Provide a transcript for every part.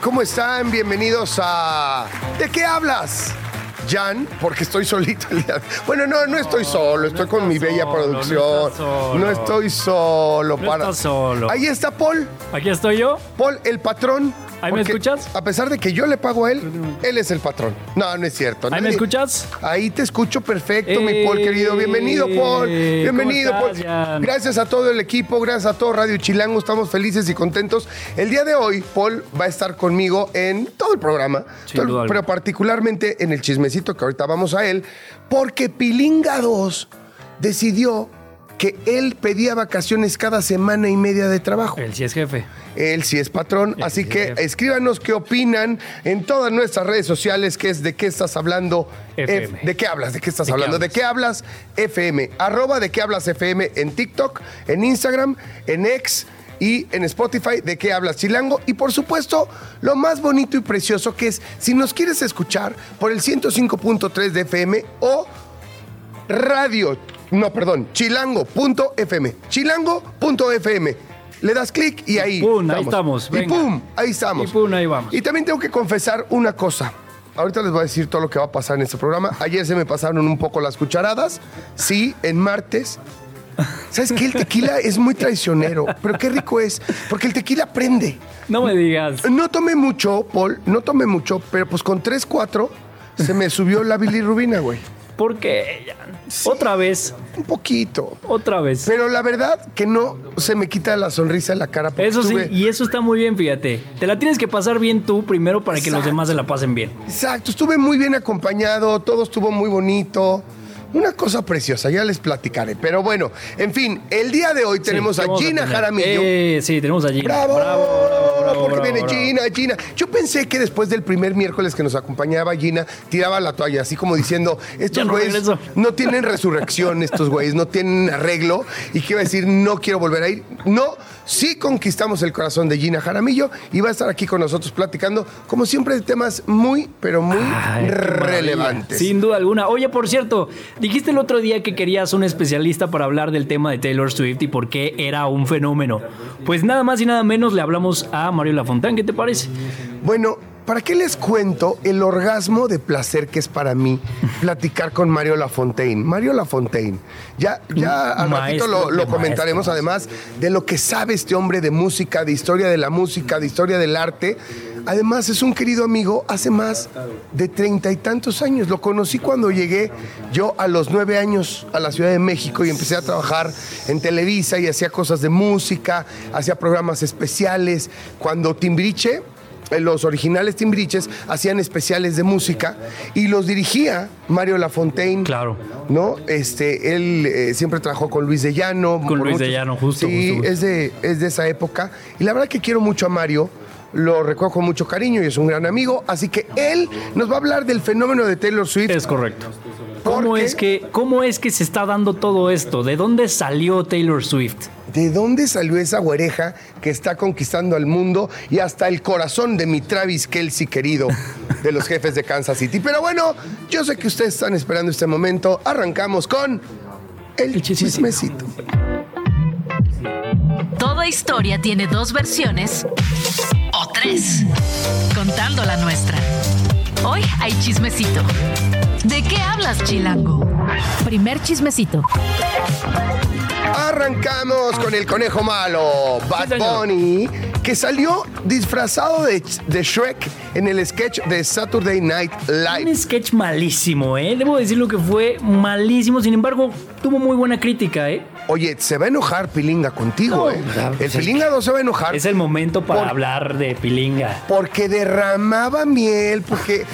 ¿Cómo están? Bienvenidos a... ¿De qué hablas? Jan, porque estoy solito el día. Bueno, no, no estoy solo, estoy con mi bella solo, no producción. solo. No estoy solo. No estás solo. Ahí está Paul. Aquí estoy yo. Paul, el patrón. ¿Ahí me escuchas? A pesar de que yo le pago a él, él es el patrón. No, no es cierto. ¿Ahí me escuchas? Ahí te escucho perfecto, mi Eh, Paul querido. Bienvenido, Paul. Bienvenido, ¿cómo estás, Paul. Jan? Gracias a todo el equipo, gracias a todo Radio Chilango. Estamos felices y contentos. El día de hoy, Paul va a estar conmigo en todo el programa, todo- pero particularmente en el chismecito que ahorita vamos a él, porque Pilinga 2 decidió que él pedía vacaciones cada semana y media de trabajo. Él sí es jefe. Él sí es patrón, Él así sí que es escríbanos qué opinan en todas nuestras redes sociales, que es de qué estás hablando. FM. F- ¿De qué hablas? ¿De qué estás ¿De qué hablando? ¿De qué hablas? FM. Arroba de qué hablas FM en TikTok, en Instagram, en X y en Spotify, de qué hablas Chilango. Y por supuesto, lo más bonito y precioso que es, si nos quieres escuchar por el 105.3 de FM o radio, no, perdón, chilango.fm. Chilango.fm. Le das clic y ahí. pum, ahí estamos, Y pum, ahí estamos. Y pum, ahí vamos. Y también tengo que confesar una cosa. Ahorita les voy a decir todo lo que va a pasar en este programa. Ayer se me pasaron un poco las cucharadas. Sí, en martes. ¿Sabes qué? El tequila es muy traicionero, pero qué rico es, porque el tequila prende. No me digas. No tomé mucho, Paul, no tomé mucho, pero pues con 3, 4 se me subió la bilirrubina, güey. ¿Por qué? Otra vez. Un poquito. Otra vez. Pero la verdad que no se me quita la sonrisa de la cara. Eso sí, y eso está muy bien, fíjate. Te la tienes que pasar bien tú primero para que los demás se la pasen bien. Exacto, estuve muy bien acompañado, todo estuvo muy bonito. Una cosa preciosa, ya les platicaré. Pero bueno, en fin, el día de hoy tenemos Sí, a ¿qué vamos Gina? Jaramillo. Eh, sí, tenemos a Gina. ¡Bravo! bravo, bravo, bravo, porque viene. Gina, Gina. Yo pensé que después del primer miércoles que nos acompañaba Gina, tiraba la toalla, así como diciendo, estos no güeyes no tienen resurrección, estos güeyes, no tienen arreglo. Y que iba a decir, no quiero volver a ir. No, sí conquistamos el corazón de Gina Jaramillo y va a estar aquí con nosotros platicando, como siempre, de temas muy, pero muy Ay, relevantes. Sin duda alguna. Oye, por cierto, dijiste el otro día que querías un especialista para hablar del tema de Taylor Swift y por qué era un fenómeno. Pues nada más y nada menos le hablamos a Mario Lafontán. ¿Qué te parece? Bueno, ¿para qué les cuento el orgasmo de placer que es para mí platicar con Mario Lafontaine? Mario Lafontaine, ya, ya al ratito lo, lo comentaremos además de lo que sabe este hombre de música, de historia de la música, de historia del arte. Además es un querido amigo hace más de treinta y tantos años. Lo conocí cuando llegué yo a los nueve años a la Ciudad de México y empecé a trabajar en Televisa y hacía cosas de música, hacía programas especiales. Cuando Timbiriche los originales Timbriches hacían especiales de música y los dirigía Mario Lafontaine. Claro. ¿No? Este, él eh, siempre trabajó con Luis de Llano. Con Luis de Llano, justo, Sí, justo, justo. Es, de, es de esa época. Y la verdad que quiero mucho a Mario. Lo recuerdo con mucho cariño y es un gran amigo. Así que él nos va a hablar del fenómeno de Taylor Swift. Es correcto. ¿Cómo es, que, ¿Cómo es que se está dando todo esto? ¿De dónde salió Taylor Swift? ¿De dónde salió esa güereja que está conquistando al mundo y hasta el corazón de mi Travis Kelsey querido de los jefes de Kansas City? Pero bueno, yo sé que ustedes están esperando este momento. Arrancamos con el, chismecito. Toda historia tiene dos versiones o tres, contando la nuestra. Hoy hay chismecito. ¿De qué hablas, Chilango? Primer chismecito. Arrancamos con el conejo malo, Bad. Bunny, que salió disfrazado de, de Shrek en el sketch de Saturday Night Live. Un sketch malísimo, ¿eh? Debo decirlo que fue malísimo. Sin embargo, tuvo muy buena crítica, ¿eh? Oye, se va a enojar Pilinga contigo, No, ¿eh? El Pilinga no se va a enojar. Es el momento para Por- hablar de Pilinga. Porque derramaba miel, porque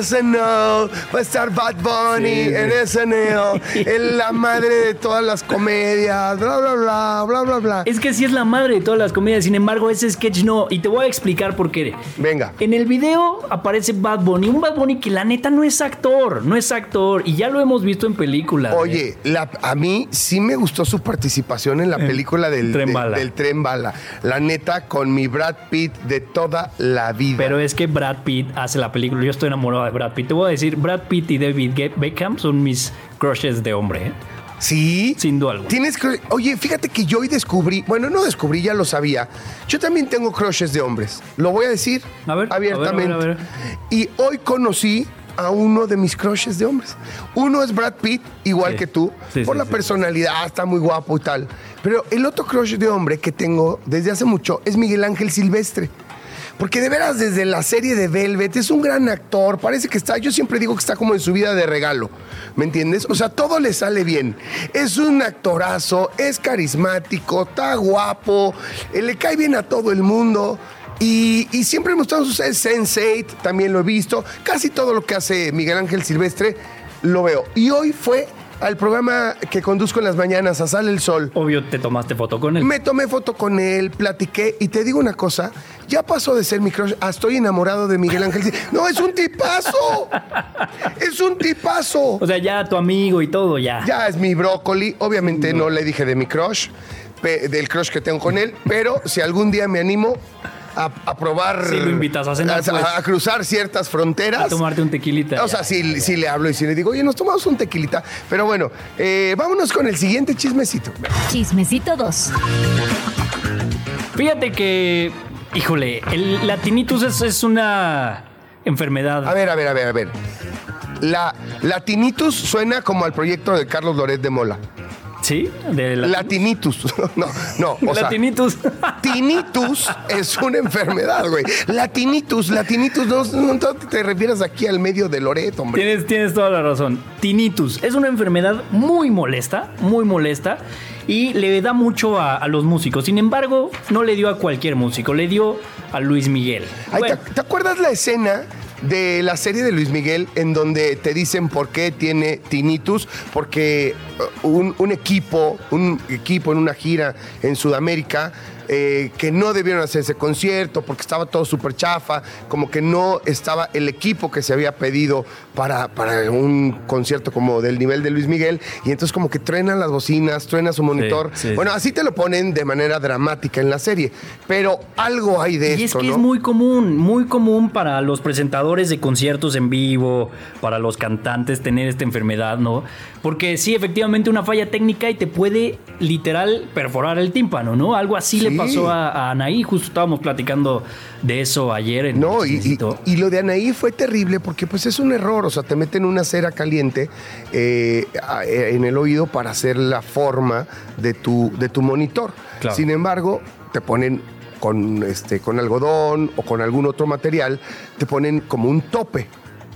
SNL va a estar Bad Bunny Sí, en SNL, es la madre de todas las comedias, bla, bla, bla, bla, bla, bla. Es que sí es la madre de todas las comedias, sin embargo, ese sketch no. Y te voy a explicar por qué. Venga. En el video aparece Bad Bunny, un Bad Bunny que la neta no es actor, no es actor. Y ya lo hemos visto en películas. ¿eh? Oye, la- a mí sí me gustó su participación en la película del Tren de- Bala. del Tren Bala. La neta, con mi Brad Pitt de toda la vida. Pero es que Brad Pitt hace la película. Yo estoy enamorado de Brad Pitt. Te voy a decir, Brad Pitt y David Beckham son mis crushes de hombre. ¿eh? Sí. Sin duda alguna. Tienes que. Oye, fíjate que yo hoy descubrí. Bueno, no descubrí, ya lo sabía. Yo también tengo crushes de hombres. Lo voy a decir A ver, a ver, a ver, abiertamente. a ver. Y hoy conocí a uno de mis crushes de hombres. Uno es Brad Pitt, igual Sí. que tú, Sí, por sí, la personalidad, está muy guapo y tal. Pero el otro crush de hombre que tengo desde hace mucho es Miguel Ángel Silvestre. Porque de veras, desde la serie de Velvet, es un gran actor. Parece que está, yo siempre digo que está como en su vida de regalo. ¿Me entiendes? O sea, todo le sale bien. Es un actorazo, es carismático, está guapo, eh, le cae bien a todo el mundo. Y, y siempre me gustan sus Sense8, también lo he visto. Casi todo lo que hace Miguel Ángel Silvestre lo veo. Y hoy fue al programa que conduzco en las mañanas, a Sale el Sol. Obvio, te tomaste foto con él. Me tomé foto con él, platiqué y te digo una cosa, ya pasó de ser mi crush a estoy enamorado de Miguel Ángel. No, es un tipazo. Es un tipazo. O sea, ya tu amigo y todo, ya. Ya es mi brócoli. Obviamente no, le dije de mi crush, del crush que tengo con él, pero si algún día me animo a, a probar. Sí, lo invitas a cenar, pues. a cruzar ciertas fronteras. A tomarte un tequilita. O sea, si, si le hablo y si le digo, oye, nos tomamos un tequilita. Pero bueno, eh, vámonos con el siguiente chismecito. Chismecito 2. Fíjate que, híjole, el, la tinnitus es, es una enfermedad. A ver, a ver, a ver, a ver. La, la tinnitus suena como al proyecto de Carlos Loret de Mola. ¿Sí? De la, La tinnitus. No, no, o la sea, tinnitus. tinnitus es una enfermedad, güey. La tinnitus, la tinnitus, no, no, te refieres aquí al medio de Loret, hombre. Tienes, tienes toda la razón. Tinnitus es una enfermedad muy molesta, muy molesta y le da mucho a, a los músicos. Sin embargo, no le dio a cualquier músico, le dio a Luis Miguel. Ay, Bueno, ¿te, te acuerdas la escena de la serie de Luis Miguel en donde te dicen por qué tiene tinnitus? Porque un, un equipo, un equipo en una gira en Sudamérica eh, que no debieron hacer ese concierto porque estaba todo súper chafa, como que no estaba el equipo que se había pedido para, para un concierto como del nivel de Luis Miguel y entonces como que truenan las bocinas, truena su monitor. sí, bueno, así te lo ponen de manera dramática en la serie, pero algo hay de Y es que ¿no? es muy común, muy común para los presentadores de conciertos en vivo, para los cantantes tener esta enfermedad, ¿no? Porque sí, efectivamente, una falla técnica y te puede literal perforar el tímpano, ¿no? Algo así le pasó a, a Anaí, justo estábamos platicando de eso ayer en No, el y, y- y lo de Anaí fue terrible porque pues es un error, o sea, te meten una cera caliente eh, eh, en el oído para hacer la forma de tu, de tu monitor. Claro. Sin embargo, te ponen con, este, con algodón o con algún otro material, te ponen como un tope.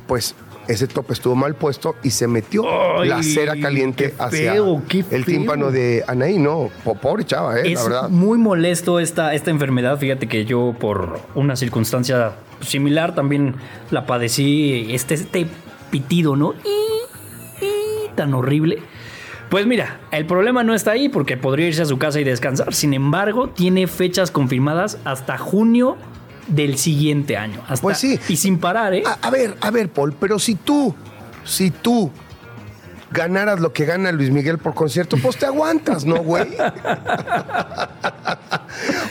Pues ese tope estuvo mal puesto y se metió Ay, la cera caliente qué hacia feo, el tímpano de Anaí. No, po- pobre chava, eh, la Es verdad. muy molesto esta, esta enfermedad. Fíjate que yo, por una circunstancia similar, también la padecí. Este, este pitido, ¿no? Y- y tan horrible. Pues mira, el problema no está ahí porque podría irse a su casa y descansar. Sin embargo, tiene fechas confirmadas hasta junio del siguiente año. Hasta- Pues sí. Y sin parar, ¿eh? A, a ver, a ver, Paul, pero si tú, si tú ganaras lo que gana Luis Miguel por concierto, pues te aguantas, ¿no, güey?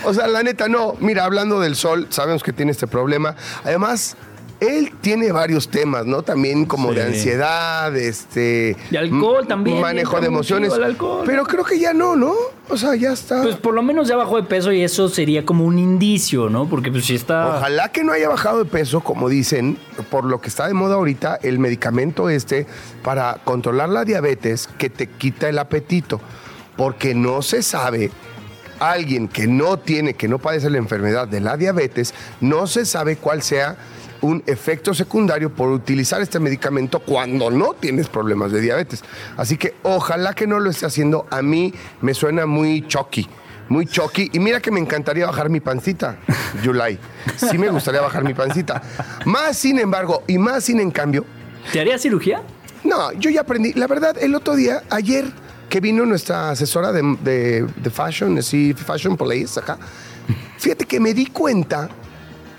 o sea, la neta, no. Mira, hablando del sol, sabemos que tiene este problema. Además, él tiene varios temas, ¿no? También como Sí. de ansiedad, este... De alcohol también, Manejo de emociones. Pero creo que ya no, ¿no? O sea, ya está. Pues por lo menos ya bajó de peso y eso sería como un indicio, ¿no? Porque pues si está... Ojalá que no haya bajado de peso, como dicen, por lo que está de moda ahorita, el medicamento este para controlar la diabetes que te quita el apetito. Porque no se sabe, alguien que no tiene, que no padece la enfermedad de la diabetes, no se sabe cuál sea un efecto secundario por utilizar este medicamento cuando no tienes problemas de diabetes. Así que ojalá que no lo esté haciendo. A mí me suena muy chocky. Muy chocky. Y mira que me encantaría bajar mi pancita, Yulai. Sí me gustaría bajar mi pancita. Más sin embargo, y más sin en cambio, ¿Te haría cirugía? no, yo ya aprendí. La verdad, el otro día, ayer que vino nuestra asesora de, de- de fashion, así, Fashion Police acá, fíjate que me di cuenta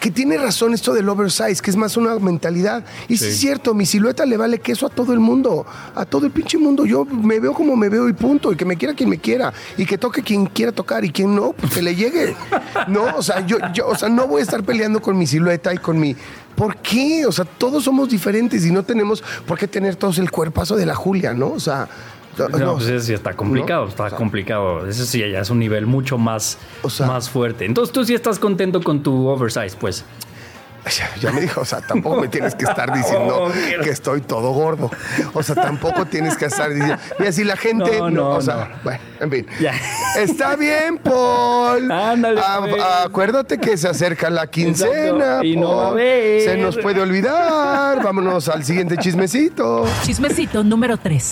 que tiene razón esto del oversize, que es más una mentalidad. Y sí. es cierto, mi silueta le vale queso a todo el mundo, a todo el pinche mundo. Yo me veo como me veo y punto. Y que me quiera quien me quiera. Y que toque quien quiera tocar y quien no, pues que le llegue. No, o sea, yo, yo, o sea, no voy a estar peleando con mi silueta y con mi. ¿Por qué? O sea, todos somos diferentes y no tenemos por qué tener todos el cuerpazo de la Julia, ¿no? O sea. No, pues eso sí está complicado, ¿no? está O sea, complicado. Eso sí ya es un nivel mucho más, O sea- más fuerte. Entonces tú sí estás contento con tu oversize, pues. Ya, ya me dijo, o sea, tampoco me tienes que estar diciendo Oh, que estoy todo gordo. O sea, tampoco tienes que estar diciendo. Mira, si la gente. No, No, no, o sea, no. bueno, en fin. Ya. Está bien, Paul. Ándale, Ah, pues. acuérdate que se acerca la quincena. Exacto, y no Paul. va a haber. Se nos puede olvidar. Vámonos al siguiente chismecito. Chismecito número 3.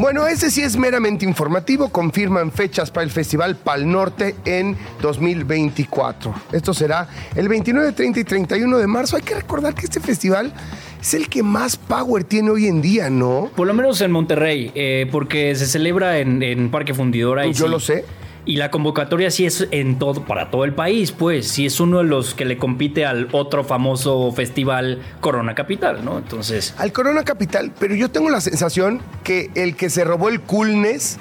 Bueno, ese sí es meramente informativo. Confirman fechas para el Festival Pal Norte en 2024. Esto será el 29, 30 y 31 de marzo. Hay que recordar que este festival es el que más power tiene hoy en día, ¿no? Por lo menos en Monterrey, eh, porque se celebra en, en Parque Fundidora. Y Yo sí- lo sé. Y la convocatoria sí es en todo, para todo el país, pues. Sí es uno de los que le compite al otro famoso festival Corona Capital, ¿no? Entonces. Al Corona Capital, pero yo tengo la sensación que el que se robó el coolness,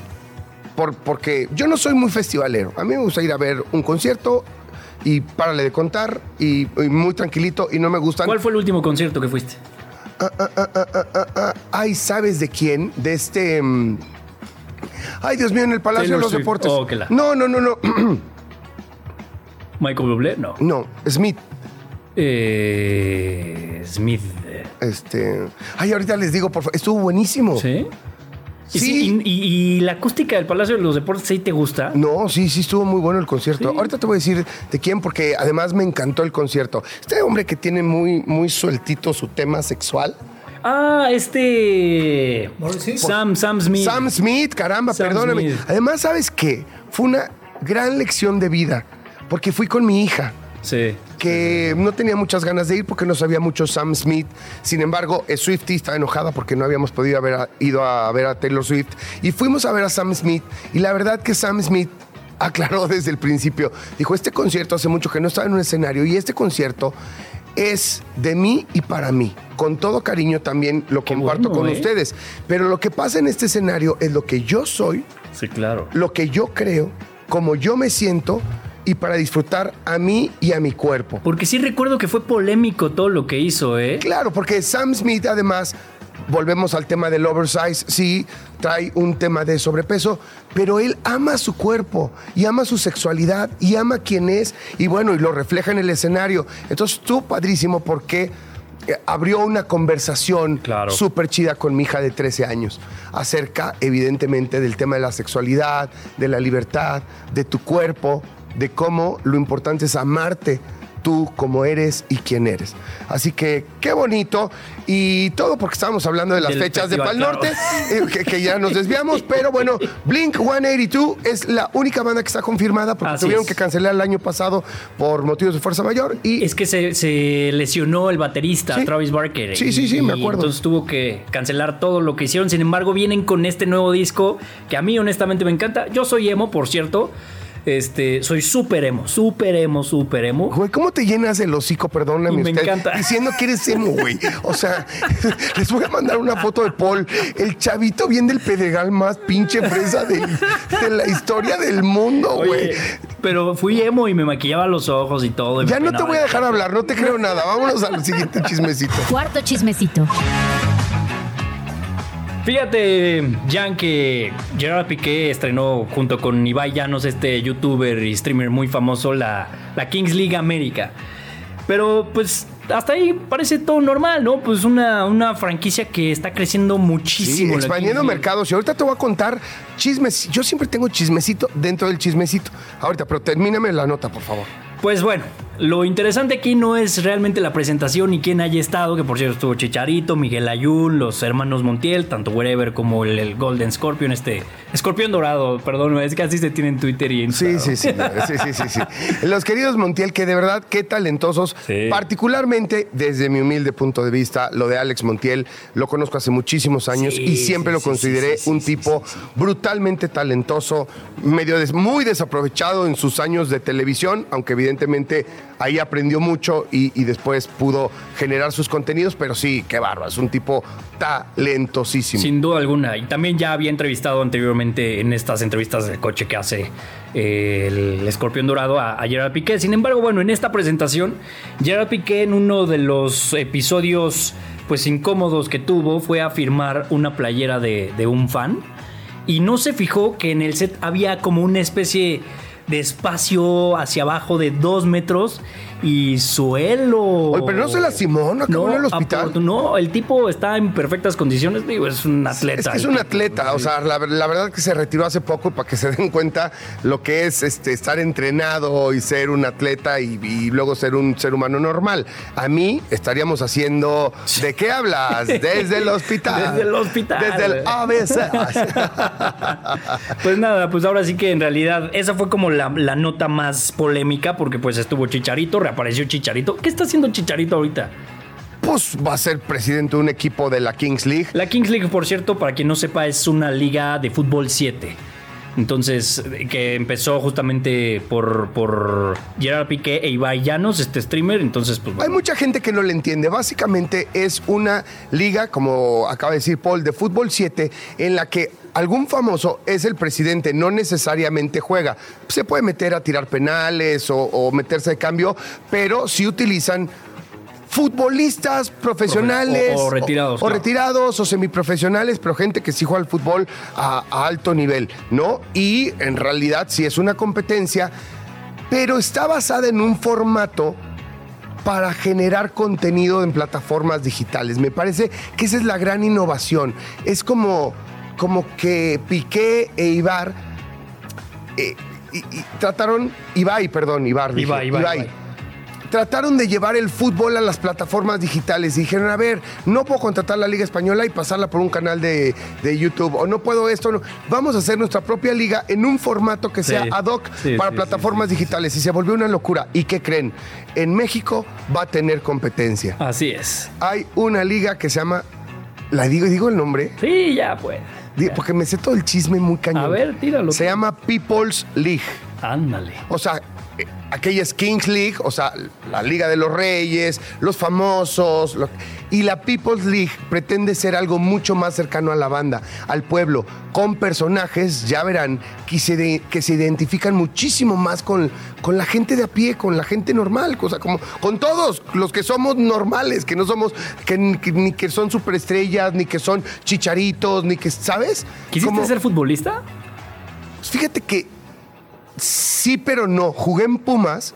por, porque yo no soy muy festivalero. A mí me gusta ir a ver un concierto y párale de contar y, y muy tranquilito y no me gustan. ¿Cuál fue el último concierto que fuiste? Ah, ay, ¿sabes de quién? De este. mm, Ay, Dios mío, en el Palacio Taylor de los Swift. Deportes. Oh, que la- No, no, no, no. ¿Michael Bublé? No. no, Smith. Eh, Smith. Este. Ay, ahorita les digo, por favor. Estuvo buenísimo. ¿Sí? Y, Sí. y- y- y la acústica del Palacio de los Deportes sí te gusta? No, sí, sí, estuvo muy bueno el concierto. Ahorita te voy a decir de quién, porque además me encantó el concierto. Este hombre que tiene muy, muy sueltito su tema sexual. Ah, este. Sam, Sam Smith. Sam Smith, caramba, Sam perdóname. Smith. Además, ¿sabes qué? Fue una gran lección de vida, porque fui con mi hija. Sí. que no tenía muchas ganas de ir porque no sabía mucho Sam Smith. Sin embargo, Swiftie estaba enojada porque no habíamos podido haber ido a ver a Taylor Swift. Y fuimos a ver a Sam Smith. Y la verdad que Sam Smith aclaró desde el principio. Dijo, este concierto hace mucho que no estaba en un escenario y este concierto es de mí y para mí. Con todo cariño también lo comparto bueno, con ¿eh? ustedes. Pero lo que pasa en este escenario es lo que yo soy, Sí, claro. lo que yo creo, como yo me siento y para disfrutar a mí y a mi cuerpo. Porque sí recuerdo que fue polémico todo lo que hizo, ¿eh? Claro, porque Sam Smith además, volvemos al tema del oversize, sí, trae un tema de sobrepeso, pero él ama su cuerpo y ama su sexualidad y ama quién es y bueno, y lo refleja en el escenario. Entonces tú, padrísimo, porque eh, abrió una conversación Claro. súper chida con mi hija de 13 años acerca, evidentemente, del tema de la sexualidad, de la libertad, de tu cuerpo, de cómo lo importante es amarte tú como eres y quién eres. Así que qué bonito y todo porque estábamos hablando de las Del fechas de Pal claro. Norte, eh, que, que ya nos desviamos, pero bueno, Blink 182 es la única banda que está confirmada porque Así tuvieron es. que cancelar el año pasado por motivos de fuerza mayor y Es que se, se lesionó el baterista, Sí. Travis Barker. Sí, sí, sí, me acuerdo. Entonces tuvo que cancelar todo lo que hicieron. Sin embargo, vienen con este nuevo disco que a mí honestamente me encanta. Yo soy emo, por cierto. Este, soy súper emo, súper emo, súper emo. Güey, ¿cómo te llenas el hocico? Perdóname me usted, encanta. Diciendo que eres emo, güey. O sea, les voy a mandar una foto de Paul, el chavito bien del pedregal más pinche fresa de, de la historia del mundo, güey. Pero fui emo y me maquillaba los ojos y todo. y Ya no te voy a de- dejar hablar, no te creo nada. Vámonos al siguiente chismecito. Cuarto chismecito. Fíjate, Jan, que Gerard Piqué estrenó junto con Ibai Llanos, este youtuber y streamer muy famoso, la, la Kings League América. Pero pues hasta ahí parece todo normal, ¿no? Pues una, una franquicia que está creciendo Sí, muchísimo. la expandiendo mercados. Y ahorita te voy a contar chismes. Yo siempre tengo chismecito dentro del chismecito. Ahorita, pero termíname la nota, por favor. Pues bueno, lo interesante aquí no es realmente la presentación ni quién haya estado, que por cierto estuvo Chicharito, Miguel Ayun, los hermanos Montiel, tanto Wherever como el, el Golden Scorpion, este Escorpión Dorado, perdón, es que así se tiene en Twitter y en Sí, sí, sí, sí, sí, sí, sí. Los queridos Montiel, que de verdad, qué talentosos, Sí. particularmente desde mi humilde punto de vista, lo de Alex Montiel, lo conozco hace muchísimos años Sí, y siempre lo consideré un tipo brutalmente talentoso, medio des- muy desaprovechado en sus años de televisión, aunque evidentemente ahí aprendió mucho y, después pudo generar sus contenidos, pero sí, qué bárbaro, es un tipo talentosísimo. Sin duda alguna. Y también ya había entrevistado anteriormente en estas entrevistas de coche que hace eh, el Escorpión Dorado a, Gerard Piqué. Sin embargo, bueno, en esta presentación, Gerard Piqué en uno de los episodios pues incómodos que tuvo fue a firmar una playera de un fan. Y no se fijó que en el set había como una especie de espacio hacia abajo de dos metros y suelo. Oye, pero no se lastimó, no acabó en el hospital. No, el tipo está en perfectas condiciones, digo, es un atleta. Es que es un atleta, o sea, la, la verdad que se retiró hace poco para que se den cuenta lo que es este, estar entrenado y ser un atleta y, y luego ser un ser humano normal. A mí estaríamos haciendo, ¿de qué hablas? Desde el hospital. Desde el hospital. Desde el ABC. Pues nada, pues ahora sí que en realidad esa fue como la, la nota más polémica porque pues estuvo Chicharito, reapareció Chicharito. ¿Qué está haciendo Chicharito ahorita? pues va a ser presidente de un equipo de la Kings League. La Kings League, por cierto, para quien no sepa, es una liga de fútbol 7. Entonces, que empezó justamente por, por Gerard Piqué e Ibai Llanos, este streamer. Entonces, pues Hay bueno. mucha gente que no le entiende. Básicamente es una liga, como acaba de decir Paul, de fútbol 7, en la que algún famoso es el presidente, no necesariamente juega. Se puede meter a tirar penales o, o meterse de cambio, pero sí utilizan futbolistas profesionales O- o retirados, o, claro. retirados o semiprofesionales, pero gente que sí juega al fútbol a, a alto nivel, ¿no? Y en realidad sí es una competencia, pero está basada en un formato para generar contenido en plataformas digitales. Me parece que esa es la gran innovación. Es como, como que Piqué e Ibar eh, y- y trataron, Ibai, perdón, Ibar, dije, Ibai, Ibai, Ibai. Trataron de llevar el fútbol a las plataformas digitales y dijeron, a ver, no puedo contratar la Liga Española y pasarla por un canal de, de YouTube, o no puedo esto, no. vamos a hacer nuestra propia liga en un formato que sea Sí. ad hoc Sí, para sí, plataformas digitales y se volvió una locura. ¿Y qué creen? En México va a tener competencia. Así es. Hay una liga que se llama, la digo, digo el nombre, Sí, ya pues. Porque me sé todo el chisme muy cañón. A ver, tíralo. Se llama People's League. Ándale. O sea, eh, aquella es Kings League, o sea, la Liga de los Reyes, los famosos. lo- y la People's League pretende ser algo mucho más cercano a la banda, al pueblo, con personajes, ya verán, que se, de- que se identifican muchísimo más con, con la gente de a pie, con la gente normal, o sea, como con todos los que somos normales, que no somos, que, ni- que ni que son superestrellas, ni que son chicharitos, ni que, ¿sabes? ¿Quisiste Como- ser futbolista? Fíjate que sí, pero no. Jugué en Pumas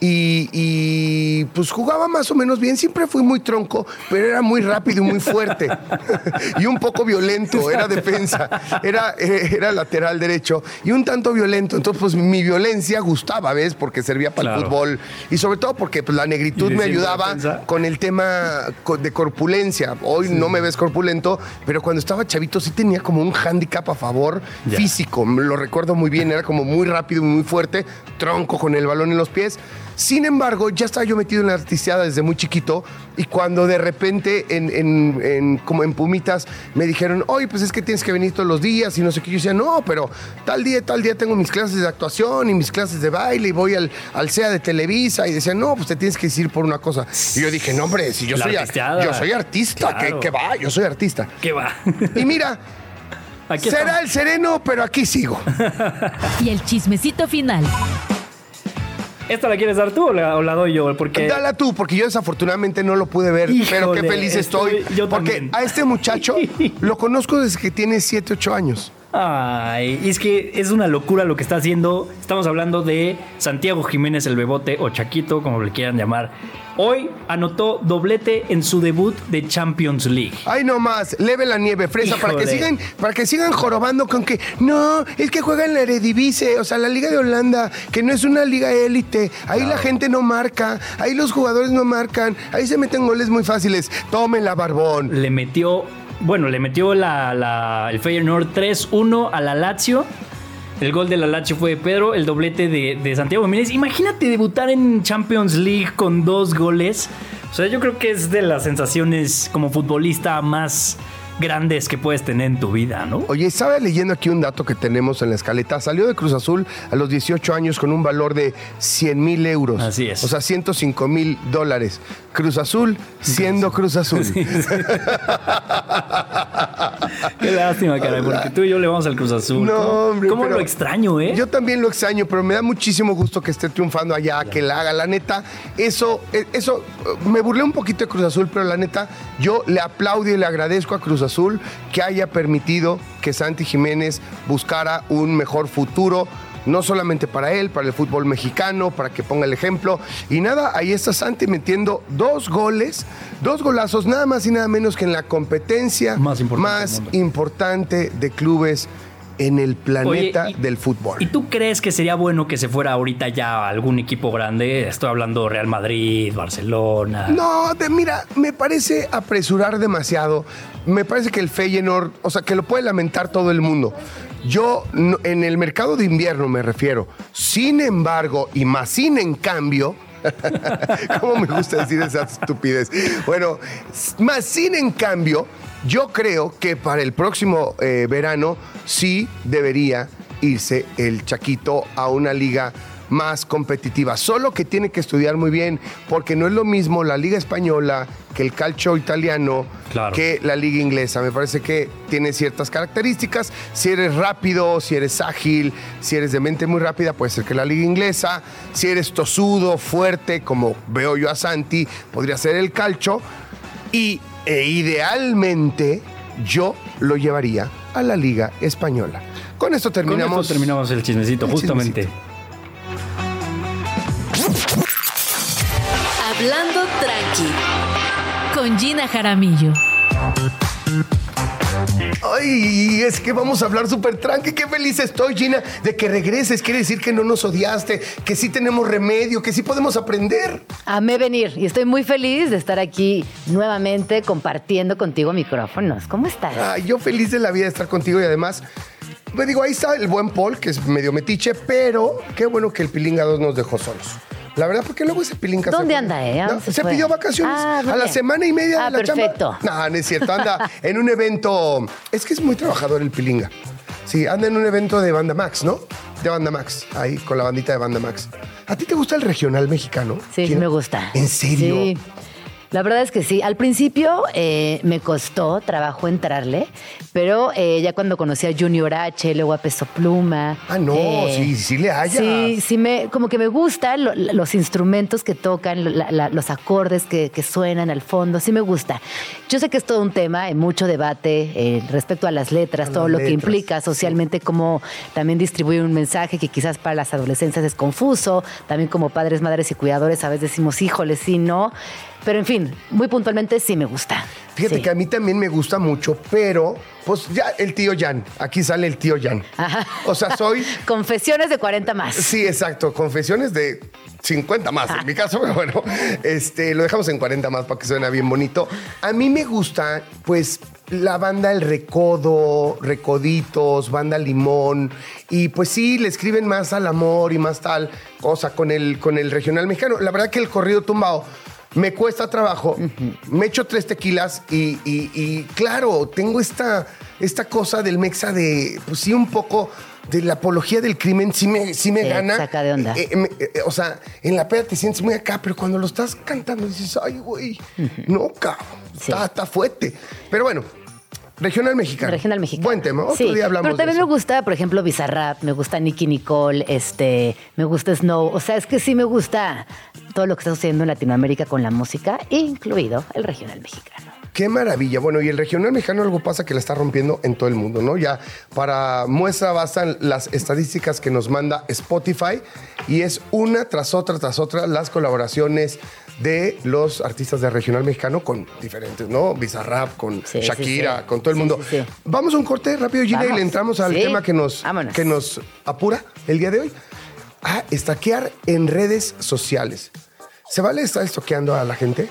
y, y, pues jugaba más o menos bien. Siempre fui muy tronco, pero era muy rápido y muy fuerte. y un poco violento. Era defensa. Era, eh, era lateral derecho y un tanto violento. Entonces, pues mi violencia gustaba, ¿ves? Porque servía para el fútbol. Y sobre todo porque pues, la negritud me ayudaba defensa. con el tema de corpulencia. Hoy no me ves corpulento, pero cuando estaba chavito sí tenía como un hándicap a favor Ya. físico. Lo recuerdo muy bien, era como muy rápido y muy fuerte, tronco con el balón en los pies. Sin embargo, ya estaba yo metido en la artisteada desde muy chiquito y cuando de repente en, en- en- como en Pumitas me dijeron, oye, pues es que tienes que venir todos los días y no sé qué. Yo decía, no, pero tal día, tal día tengo mis clases de actuación y mis clases de baile y voy al, al SEA de Televisa y decían, no, pues te tienes que ir por una cosa. Y yo dije, no, hombre, si yo, La soy, artisteada. yo soy artista, Claro. ¿qué, qué va? Yo soy artista. ¿Qué va? Y mira, Aquí será estamos. el sereno, pero aquí sigo. Y el chismecito final. ¿Esta la quieres dar tú o la, o la doy yo? Porque Dala tú, porque yo desafortunadamente no lo pude ver, pero qué feliz estoy. estoy- yo porque también. a este muchacho lo conozco desde que tiene 7, 8 años. Ay, y es que es una locura lo que está haciendo. Estamos hablando de Santiago Jiménez el Bebote o Chaquito, como le quieran llamar. Hoy anotó doblete en su debut de Champions League. Ay, no más, leve la nieve, fresa, para que sigan, para que sigan jorobando con que no, es que juega en la Eredivisie, o sea, la Liga de Holanda, que no es una liga élite, ahí la gente no marca, ahí los jugadores no marcan, ahí se meten goles muy fáciles. Tómenla, barbón. Le metió, bueno, le metió el Feyenoord 3-1 a la Lazio. El gol de la Lazio fue de Pedro, el doblete de, de Santiago Jiménez. Imagínate debutar en Champions League con dos goles. O sea, yo creo que es de las sensaciones como futbolista más grandes que puedes tener en tu vida, ¿no? Oye, estaba leyendo aquí un dato que tenemos en la escaleta. Salió de Cruz Azul a los 18 años con un valor de 100 mil euros. Así es. O sea, 105 mil dólares. Cruz Azul siendo Cruz Azul. Qué lástima, caray, porque tú y yo le vamos al Cruz Azul. No, ¿Cómo, hombre. cómo lo extraño, eh? Yo también lo extraño, pero me da muchísimo gusto que esté triunfando allá, que la haga. La neta, eso, eh, eso, eh, me burlé un poquito de Cruz Azul, pero la neta, yo le aplaudo y le agradezco a Cruz Azul que haya permitido que Santi Jiménez buscara un mejor futuro. No solamente para él, para el fútbol mexicano, para que ponga el ejemplo. Y nada, ahí está Santi metiendo dos goles, dos golazos, nada más y nada menos que en la competencia Más importante más de clubes en el planeta Oye, y- del fútbol. ¿Y tú crees que sería bueno que se fuera ahorita ya a algún equipo grande? Estoy hablando Real Madrid, Barcelona. No, de- mira, me parece apresurar demasiado. Me parece que el Feyenoord, o sea, que lo puede lamentar todo el mundo. Yo, en el mercado de invierno me refiero. Sin embargo, y más sin en cambio, ¿cómo me gusta decir esa estupidez? Bueno, más sin en cambio, yo creo que para el próximo eh, verano sí debería irse el Chaquito a una liga más competitiva. Solo que tiene que estudiar muy bien, porque no es lo mismo la liga española que el calcio italiano, Claro. que la liga inglesa. Me parece que tiene ciertas características. Si eres rápido, si eres ágil, si eres de mente muy rápida, puede ser que la liga inglesa. Si eres tosudo, fuerte, como veo yo a Santi, podría ser el calcio. Y e idealmente yo lo llevaría a la liga española. Con esto Con terminamos. esto terminamos el chismecito, El justamente. chismecito. Hablando tranqui. Con Gina Jaramillo. Ay, es que vamos a hablar súper tranqui. Qué feliz estoy, Gina, de que regreses. Quiere decir que no nos odiaste, que sí tenemos remedio, que sí podemos aprender. Amé venir y estoy muy feliz de estar aquí nuevamente compartiendo contigo micrófonos. ¿Cómo estás? Ay, yo feliz de la vida de estar contigo y además, pues digo, ahí está el buen Paul, que es medio metiche, pero qué bueno que el Pilinga 2 nos dejó solos. La verdad, porque luego ese Pilinga ¿Dónde se anda, eh? ¿A No, dónde se se fue? pidió vacaciones Ah, a la semana y media Ah, de la chamba. perfecto. No, no es cierto. Anda en un evento. Es que es muy trabajador el Pilinga. Sí, anda en un evento de Banda Max, ¿no? De Banda Max, ahí con la bandita de Banda Max. ¿A ti te gusta el regional mexicano? Sí, me gusta. ¿En serio? Sí. La verdad es que sí. Al principio eh, me costó trabajo entrarle, pero eh, ya cuando conocí a Junior H, luego a Peso Pluma. Ah, no, eh, sí, sí le hallas. Sí, sí, me, como que me gustan lo- los instrumentos que tocan, lo- la- la- los acordes que, que suenan al fondo, sí me gusta. Yo sé que es todo un tema, hay mucho debate eh, respecto a las letras, A todo las lo que implica socialmente, cómo también distribuir un mensaje que quizás para las adolescencias es confuso, también como padres, madres y cuidadores a veces decimos, híjole, sí, no. Pero en fin, muy puntualmente sí me gusta. Fíjate Sí. que a mí también me gusta mucho, pero pues ya el tío Jan, aquí sale el tío Jan. Ajá. O sea, soy Confesiones de 40 más. Sí, exacto. Confesiones de 50 más en mi caso, pero bueno, este, lo dejamos en 40 más para que suene bien bonito. A mí me gusta, pues, la banda El Recodo, Recoditos, Banda Limón, y pues sí, le escriben más al amor y más tal cosa con el, con el regional mexicano. La verdad que el corrido tumbado me cuesta trabajo, me echo tres tequilas y, y- y, claro, tengo esta, esta cosa del mexa de, pues sí, un poco de la apología del crimen, sí me, sí me gana. saca de onda. Eh, eh, eh, o sea, en la peda te sientes muy acá, pero cuando lo estás cantando dices, ay, güey, no, cabrón, Sí. está, está fuerte. Pero bueno, regional mexicano. Regional mexicano. Buen tema, otro Sí, día hablamos Pero también de me gusta, por ejemplo, Bizarrap, me gusta Nicky Nicole, este, me gusta Snow. O sea, es que sí me gusta todo lo que está sucediendo en Latinoamérica con la música, incluido el regional mexicano. Qué maravilla. Bueno, y el regional mexicano algo pasa que la está rompiendo en todo el mundo, ¿no? Ya para muestra bastan las estadísticas que nos manda Spotify y es una tras otra, tras otra las colaboraciones de los artistas de regional mexicano con diferentes, ¿no? Bizarrap, con Sí, Shakira, sí. con todo el mundo. Vamos a un corte rápido, Gina, y le entramos al tema que nos, Vámonos. que nos apura el día de hoy. Ah, estaquear en redes sociales. ¿Se vale estar estoqueando a la gente?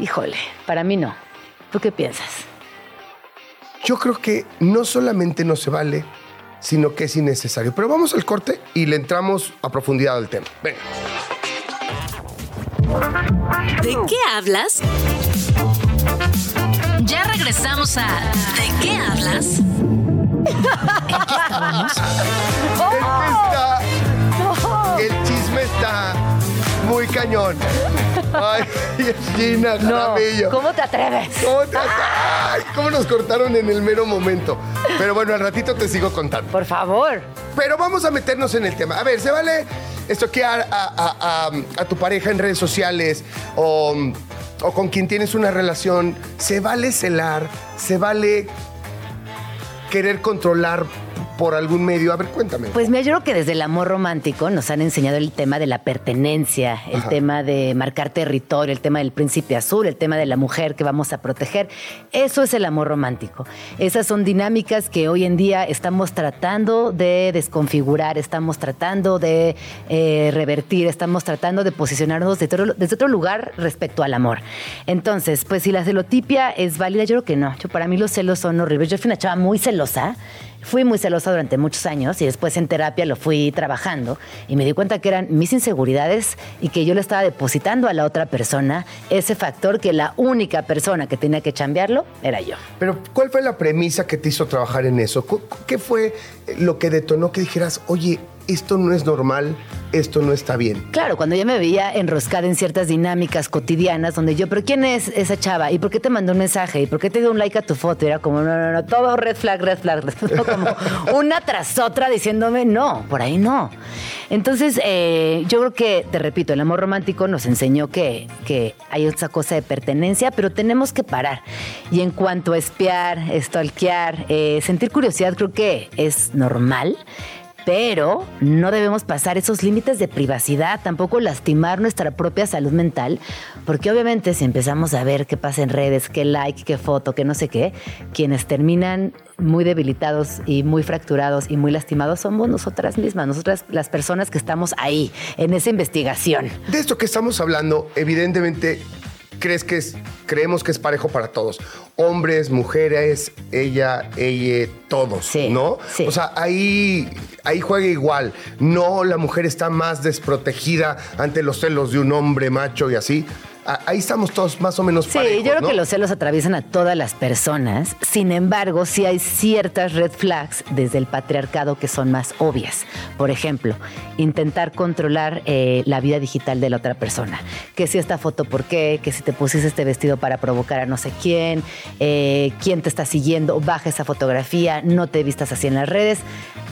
Híjole, para mí no. ¿Tú qué piensas? Yo creo que no solamente no se vale, sino que es innecesario. Pero vamos al corte y le entramos a profundidad al tema. Venga. ¿De qué hablas? Ya regresamos a ¿De qué hablas? ¿En qué estábamos? Está- el chisme está muy cañón. Ay, Gina, Jaramillo. ¿Cómo te atreves? ¿Cómo, te- Ay, ¿Cómo nos cortaron en el mero momento? Pero bueno, al ratito te sigo contando. Por favor. Pero vamos a meternos en el tema. A ver, ¿se vale estoquear a, a- tu pareja en redes sociales o con quien tienes una relación? ¿Se vale celar? ¿Se vale querer controlar por algún medio? A ver, cuéntame. Pues mira, yo creo que desde el amor romántico nos han enseñado el tema de la pertenencia, el Ajá. tema de marcar territorio, el tema del príncipe azul, el tema de la mujer que vamos a proteger. Eso es el amor romántico. Esas son dinámicas que hoy en día estamos tratando de desconfigurar, estamos tratando de eh, revertir, estamos tratando de posicionarnos desde otro, desde otro lugar respecto al amor. Entonces, pues si la celotipia es válida, yo creo que no. Yo, para mí los celos son horribles. Yo fui una chava muy celosa. Fui muy celosa durante muchos años y después en terapia lo fui trabajando y me di cuenta que eran mis inseguridades y que yo le estaba depositando a la otra persona ese factor que la única persona que tenía que chambearlo era yo. Pero, ¿cuál fue la premisa que te hizo trabajar en eso? ¿Cu- ¿Qué fue lo que detonó que dijeras, oye, esto no es normal, esto no está bien? Claro, cuando yo me veía enroscada en ciertas dinámicas cotidianas donde yo, pero ¿quién es esa chava? ¿Y por qué te mandó un mensaje? ¿Y por qué te dio un like a tu foto? Era como, no, no, no, todo red flag, red flag, red como una tras otra diciéndome, no, por ahí no. Entonces, eh, yo creo que, te repito, el amor romántico nos enseñó que, que hay esa cosa de pertenencia, pero tenemos que parar. Y en cuanto a espiar, stalkear, eh, sentir curiosidad, creo que es normal. Pero no debemos pasar esos límites de privacidad, tampoco lastimar nuestra propia salud mental, porque obviamente si empezamos a ver qué pasa en redes, qué like, qué foto, qué no sé qué, quienes terminan muy debilitados y muy fracturados y muy lastimados somos nosotras mismas, nosotras las personas que estamos ahí, en esa investigación. De esto que estamos hablando, evidentemente, crees que es, creemos que es parejo para todos. Hombres, mujeres, ella, ella, todos, Sí, ¿no? sí. O sea, ahí, ahí juega igual. No, la mujer está más desprotegida ante los celos de un hombre macho y así. Ahí estamos todos más o menos Sí, parejos, yo creo ¿no? que los celos atraviesan a todas las personas. Sin embargo, sí hay ciertas red flags desde el patriarcado que son más obvias. Por ejemplo, intentar controlar eh, la vida digital de la otra persona. Que si esta foto, ¿por qué? Que si te pusiste este vestido para provocar a no sé quién, eh, quién te está siguiendo, baja esa fotografía, no te vistas así en las redes.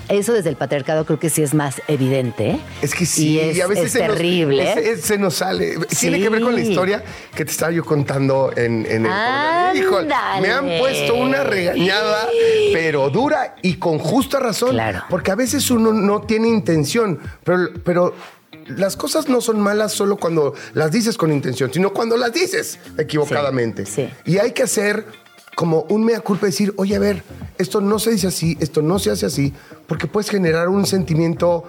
Eso desde el patriarcado creo que sí es más evidente. ¿eh? Es que sí, Y es, a veces es se nos- terrible. es- es- se nos sale. Tiene que ver con la historia que te estaba yo contando en, en el programa. Híjole, me han puesto una regañada, pero dura y con justa razón. Claro. Porque a veces uno no tiene intención, pero, pero las cosas no son malas solo cuando las dices con intención, sino cuando las dices equivocadamente. Sí, sí. Y hay que hacer como un mea culpa decir, oye, a ver, esto no se dice así, esto no se hace así, porque puedes generar un sentimiento,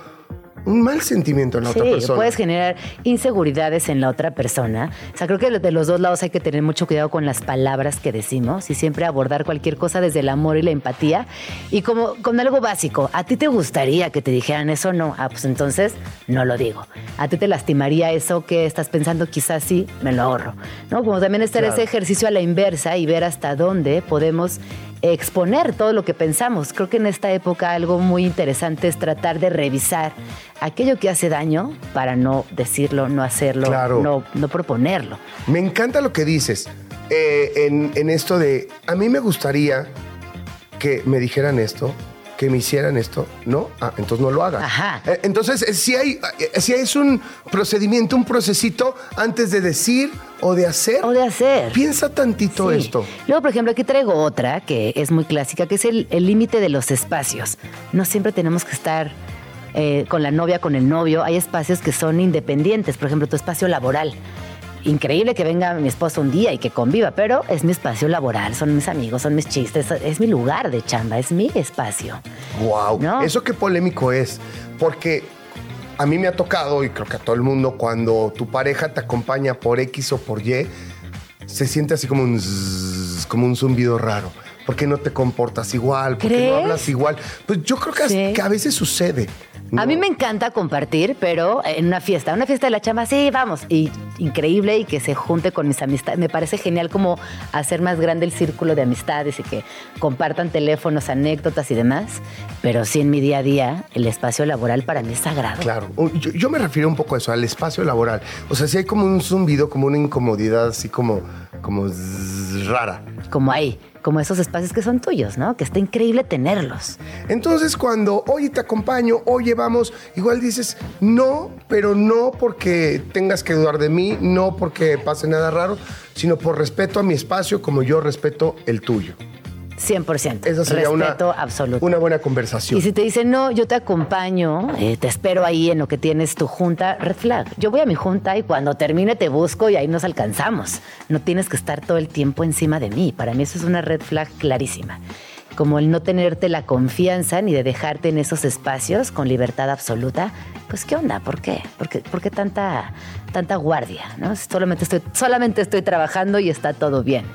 un mal sentimiento en la otra Sí, persona. puedes generar inseguridades en la otra persona. O sea, creo que de los dos lados hay que tener mucho cuidado con las palabras que decimos y siempre abordar cualquier cosa desde el amor y la empatía. Y como con algo básico, ¿a ti te gustaría que te dijeran eso o no? Ah, pues entonces no lo digo. ¿A ti te lastimaría eso que estás pensando? Quizás sí, me lo ahorro. ¿No? Como también estar Claro. ese ejercicio a la inversa y ver hasta dónde podemos exponer todo lo que pensamos. Creo que en esta época algo muy interesante es tratar de revisar aquello que hace daño para no decirlo, no hacerlo, Claro. no, no proponerlo. Me encanta lo que dices eh, en, en esto de, a mí me gustaría que me dijeran esto, que me hicieran esto, ¿no? Ah, entonces no lo hagan. Ajá. Eh, entonces, eh, si hay, eh, si es un procedimiento, un procesito antes de decir o de hacer. O de hacer. Piensa tantito Sí. esto. Luego, por ejemplo, aquí traigo otra que es muy clásica, que es el el límite de los espacios. No siempre tenemos que estar eh, con la novia, con el novio. Hay espacios que son independientes. Por ejemplo, tu espacio laboral. Increíble que venga mi esposo un día y que conviva, pero es mi espacio laboral, son mis amigos, son mis chistes, es mi lugar de chamba, es mi espacio. Wow, ¿No? eso qué polémico es, porque a mí me ha tocado, y creo que a todo el mundo, cuando tu pareja te acompaña por X o por Y, se siente así como un, como un zumbido raro. ¿Por qué no te comportas igual? ¿Por qué ¿Crees? no hablas igual? Pues yo creo que, as- Sí. que a veces sucede. A mí me encanta compartir, pero en una fiesta, una fiesta de la chamba, sí, vamos. Y increíble y que se junte con mis amistades. Me parece genial como hacer más grande el círculo de amistades y que compartan teléfonos, anécdotas y demás. Pero sí en mi día a día, el espacio laboral para mí es sagrado. Claro, yo me refiero un poco a eso, al espacio laboral. O sea, si hay como un zumbido, como una incomodidad así como, como rara. Como ahí, como esos espacios que son tuyos, ¿no? Que está increíble tenerlos. Entonces cuando, oye, te acompaño, oye, vamos, igual dices, no, pero no porque tengas que dudar de mí, no porque pase nada raro, sino por respeto a mi espacio como yo respeto el tuyo. 100%. Esa sería una, Respeto absoluto. una buena conversación. Y si te dicen, no, yo te acompaño, eh, te espero ahí en lo que tienes tu junta, red flag. Yo voy a mi junta y cuando termine te busco y ahí nos alcanzamos. No tienes que estar todo el tiempo encima de mí. Para mí eso es una red flag clarísima. Como el no tenerte la confianza ni de dejarte en esos espacios con libertad absoluta. Pues, ¿qué onda? ¿Por qué? ¿Por qué, por qué tanta, tanta guardia? ¿no? Solamente, estoy, solamente estoy trabajando y está todo bien.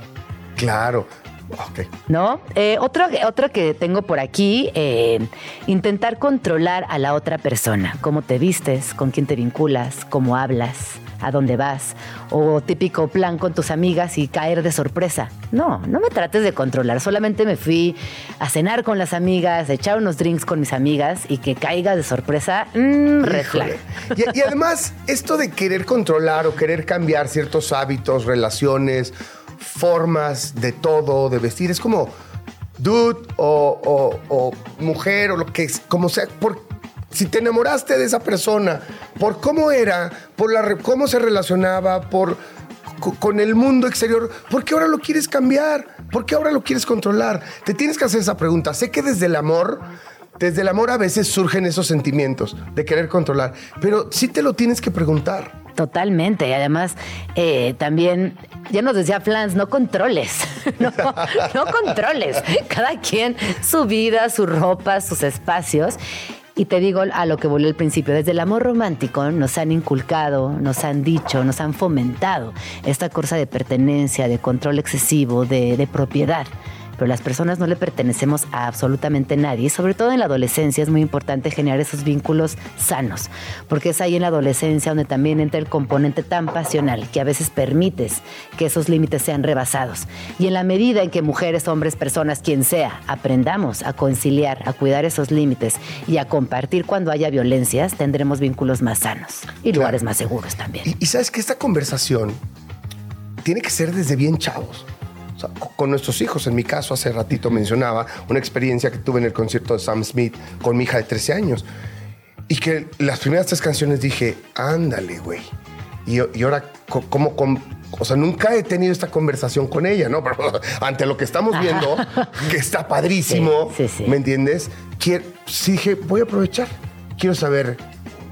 Claro. Ok. ¿No? Eh, otro, otro que tengo por aquí, eh, intentar controlar a la otra persona. Cómo te vistes, con quién te vinculas, cómo hablas, a dónde vas. O típico plan con tus amigas y caer de sorpresa. No, no me trates de controlar. Solamente me fui a cenar con las amigas, a echar unos drinks con mis amigas y que caiga de sorpresa, mmm, y además, esto de querer controlar o querer cambiar ciertos hábitos, relaciones, formas de todo, de vestir, es como dude o, o- o mujer o lo que es, como sea, por, si te enamoraste de esa persona, por cómo era, por la, cómo se relacionaba, por co- con el mundo exterior, ¿por qué ahora lo quieres cambiar? ¿Por qué ahora lo quieres controlar? Te tienes que hacer esa pregunta. Sé que desde el amor, desde el amor a veces surgen esos sentimientos de querer controlar, pero sí te lo tienes que preguntar. Totalmente. Y además, eh, también, ya nos decía Flans, no controles. no, no controles. Cada quien su vida, su ropa, sus espacios. Y te digo a lo que volvió al principio, desde el amor romántico nos han inculcado, nos han dicho, nos han fomentado esta cosa de pertenencia, de control excesivo, de, de propiedad. Pero las personas no le pertenecemos a absolutamente nadie. Y sobre todo en la adolescencia es muy importante generar esos vínculos sanos, porque es ahí en la adolescencia donde también entra el componente tan pasional que a veces permites que esos límites sean rebasados. Y en la medida en que mujeres, hombres, personas, quien sea, aprendamos a conciliar, a cuidar esos límites y a compartir cuando haya violencias, tendremos vínculos más sanos y lugares más seguros también. Y, y sabes que esta conversación tiene que ser desde bien chavos. Sea, con nuestros hijos, en mi caso, hace ratito mencionaba una experiencia que tuve en el concierto de Sam Smith con mi hija de 13 años. Y que las primeras tres canciones dije, ándale, güey. Y, y ahora, ¿cómo, com- O sea, nunca he tenido esta conversación con ella, ¿no? Pero ante lo que estamos viendo, que está padrísimo, Sí, sí, sí. ¿me entiendes? Quiero, sí dije, voy a aprovechar. Quiero saber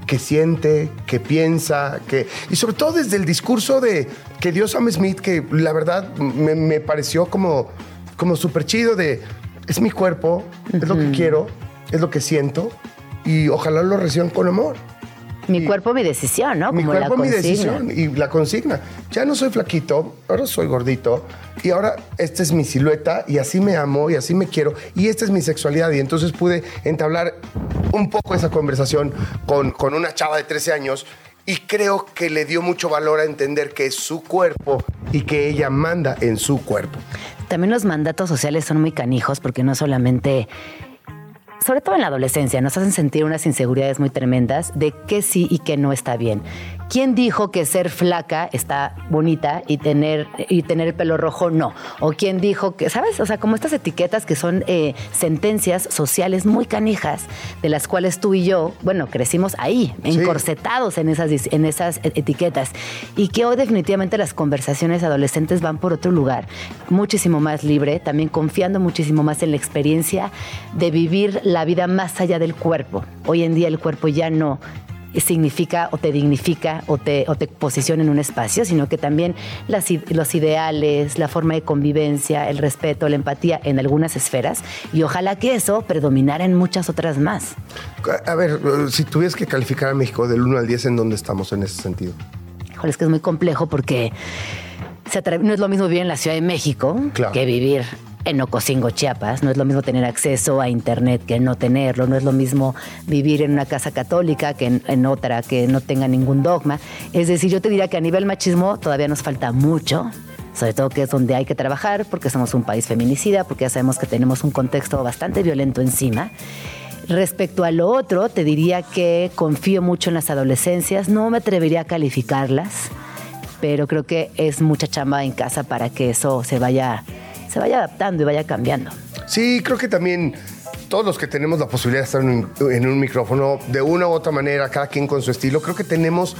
qué siente, qué piensa, qué... Y sobre todo desde el discurso de que dio Sam Smith, que la verdad me, me pareció como, como súper chido de, es mi cuerpo, es lo que quiero, es lo que siento, y ojalá lo reciban con amor. Mi cuerpo, mi decisión, ¿no? Mi Como cuerpo, la mi decisión y la consigna. Ya no soy flaquito, ahora soy gordito y ahora esta es mi silueta y así me amo y así me quiero y esta es mi sexualidad y entonces pude entablar un poco esa conversación con, con una chava de 13 años y creo que le dio mucho valor a entender que es su cuerpo y que ella manda en su cuerpo. También los mandatos sociales son muy canijos porque no solamente, sobre todo en la adolescencia, nos hacen sentir unas inseguridades muy tremendas de qué sí y qué no está bien. ¿Quién dijo que ser flaca está bonita y tener, y tener el pelo rojo no? ¿O quién dijo que, sabes? O sea, como estas etiquetas que son eh, sentencias sociales muy canijas, de las cuales tú y yo, bueno, crecimos ahí, encorsetados en esas, en esas e- etiquetas. Y que hoy definitivamente las conversaciones adolescentes van por otro lugar, muchísimo más libre, también confiando muchísimo más en la experiencia de vivir la vida más allá del cuerpo. Hoy en día el cuerpo ya no significa o te dignifica o te, o te posiciona en un espacio, sino que también las los ideales, la forma de convivencia, el respeto, la empatía en algunas esferas y ojalá que eso predominara en muchas otras más. A ver, si tuvieras que calificar a México del 1 al 10, ¿en dónde estamos en ese sentido? Híjole, es que es muy complejo porque no es lo mismo vivir en la Ciudad de México Claro. que vivir en Ocosingo, Chiapas. No es lo mismo tener acceso a Internet que no tenerlo. No es lo mismo vivir en una casa católica que en, en otra que no tenga ningún dogma. Es decir, yo te diría que a nivel machismo todavía nos falta mucho. Sobre todo que es donde hay que trabajar porque somos un país feminicida, porque ya sabemos que tenemos un contexto bastante violento encima. Respecto a lo otro, te diría que confío mucho en las adolescencias. No me atrevería a calificarlas, pero creo que es mucha chamba en casa para que eso se vaya, se vaya adaptando y vaya cambiando. Sí, creo que también todos los que tenemos la posibilidad de estar en un, en un micrófono, de una u otra manera, cada quien con su estilo, creo que tenemos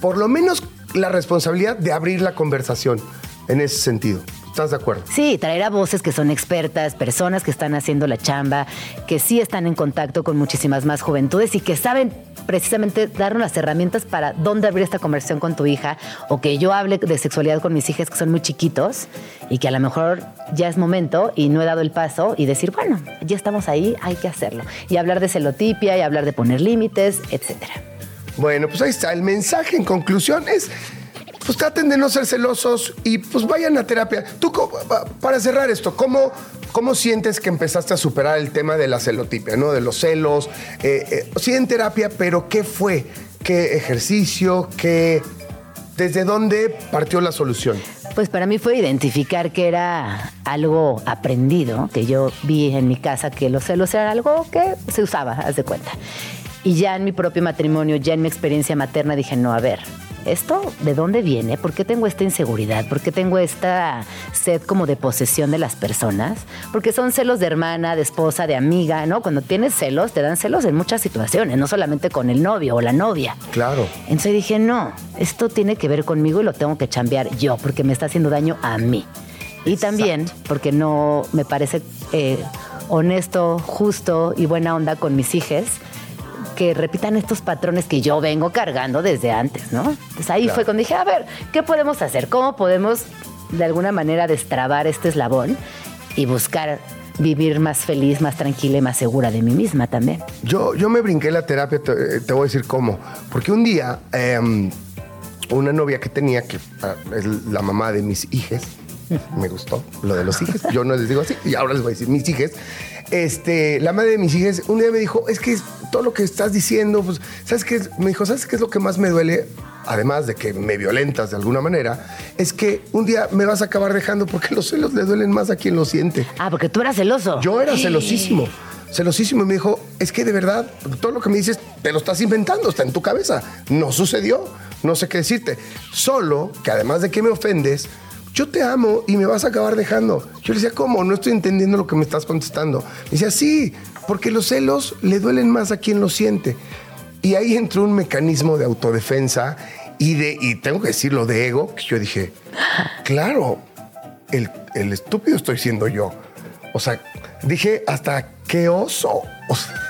por lo menos la responsabilidad de abrir la conversación en ese sentido. ¿Estás de acuerdo? Sí, traer a voces que son expertas, personas que están haciendo la chamba, que sí están en contacto con muchísimas más juventudes y que saben precisamente darnos las herramientas para dónde abrir esta conversación con tu hija o que yo hable de sexualidad con mis hijas que son muy chiquitos y que a lo mejor ya es momento y no he dado el paso y decir, bueno, ya estamos ahí, hay que hacerlo. Y hablar de celotipia y hablar de poner límites, etcétera. Bueno, pues ahí está. El mensaje en conclusión es, pues traten de no ser celosos y pues vayan a terapia. Tú, para cerrar esto, ¿cómo, cómo sientes que empezaste a superar el tema de la celotipia, ¿no? De los celos. Eh, eh, sí en terapia, pero ¿qué fue? ¿Qué ejercicio? ¿Qué... ¿Desde dónde partió la solución? Pues para mí fue identificar que era algo aprendido, que yo vi en mi casa que los celos eran algo que se usaba, haz de cuenta. Y ya en mi propio matrimonio, ya en mi experiencia materna, dije, no, a ver, ¿esto de dónde viene? ¿Por qué tengo esta inseguridad? ¿Por qué tengo esta sed como de posesión de las personas? Porque son celos de hermana, de esposa, de amiga, ¿no? Cuando tienes celos, te dan celos en muchas situaciones, no solamente con el novio o la novia. Claro. Entonces dije, no, esto tiene que ver conmigo y lo tengo que chambear yo, porque me está haciendo daño a mí. Y también porque no me parece eh, honesto, justo y buena onda con mis hijas que repitan estos patrones que yo vengo cargando desde antes, ¿no? Entonces ahí fue cuando dije, a ver, ¿qué podemos hacer? ¿Cómo podemos de alguna manera destrabar este eslabón y buscar vivir más feliz, más tranquila y más segura de mí misma también? Yo, yo me brinqué la terapia, te, te voy a decir cómo. Porque un día, em, una novia que tenía, que ah, es la mamá de mis hijas, me gustó lo de los hijos, yo no les digo así, y ahora les voy a decir mis hijas. Este, la madre de mis hijas un día me dijo, es que todo lo que estás diciendo, pues, ¿sabes qué? es?". Me dijo, ¿sabes qué es lo que más me duele? Además de que me violentas de alguna manera, es que un día me vas a acabar dejando porque los celos le duelen más a quien lo siente. Ah, porque tú eras celoso. Yo era celosísimo. Celosísimo. Y me dijo, es que de verdad, todo lo que me dices, te lo estás inventando, está en tu cabeza. No sucedió. No sé qué decirte. Solo que además de que me ofendes, yo te amo y me vas a acabar dejando. Yo le decía, ¿cómo? No estoy entendiendo lo que me estás contestando. Me decía, sí, porque los celos le duelen más a quien lo siente. Y ahí entró un mecanismo de autodefensa y de, y tengo que decirlo, de ego, que yo dije, claro, el, el estúpido estoy siendo yo. O sea, dije hasta qué oso. O sea,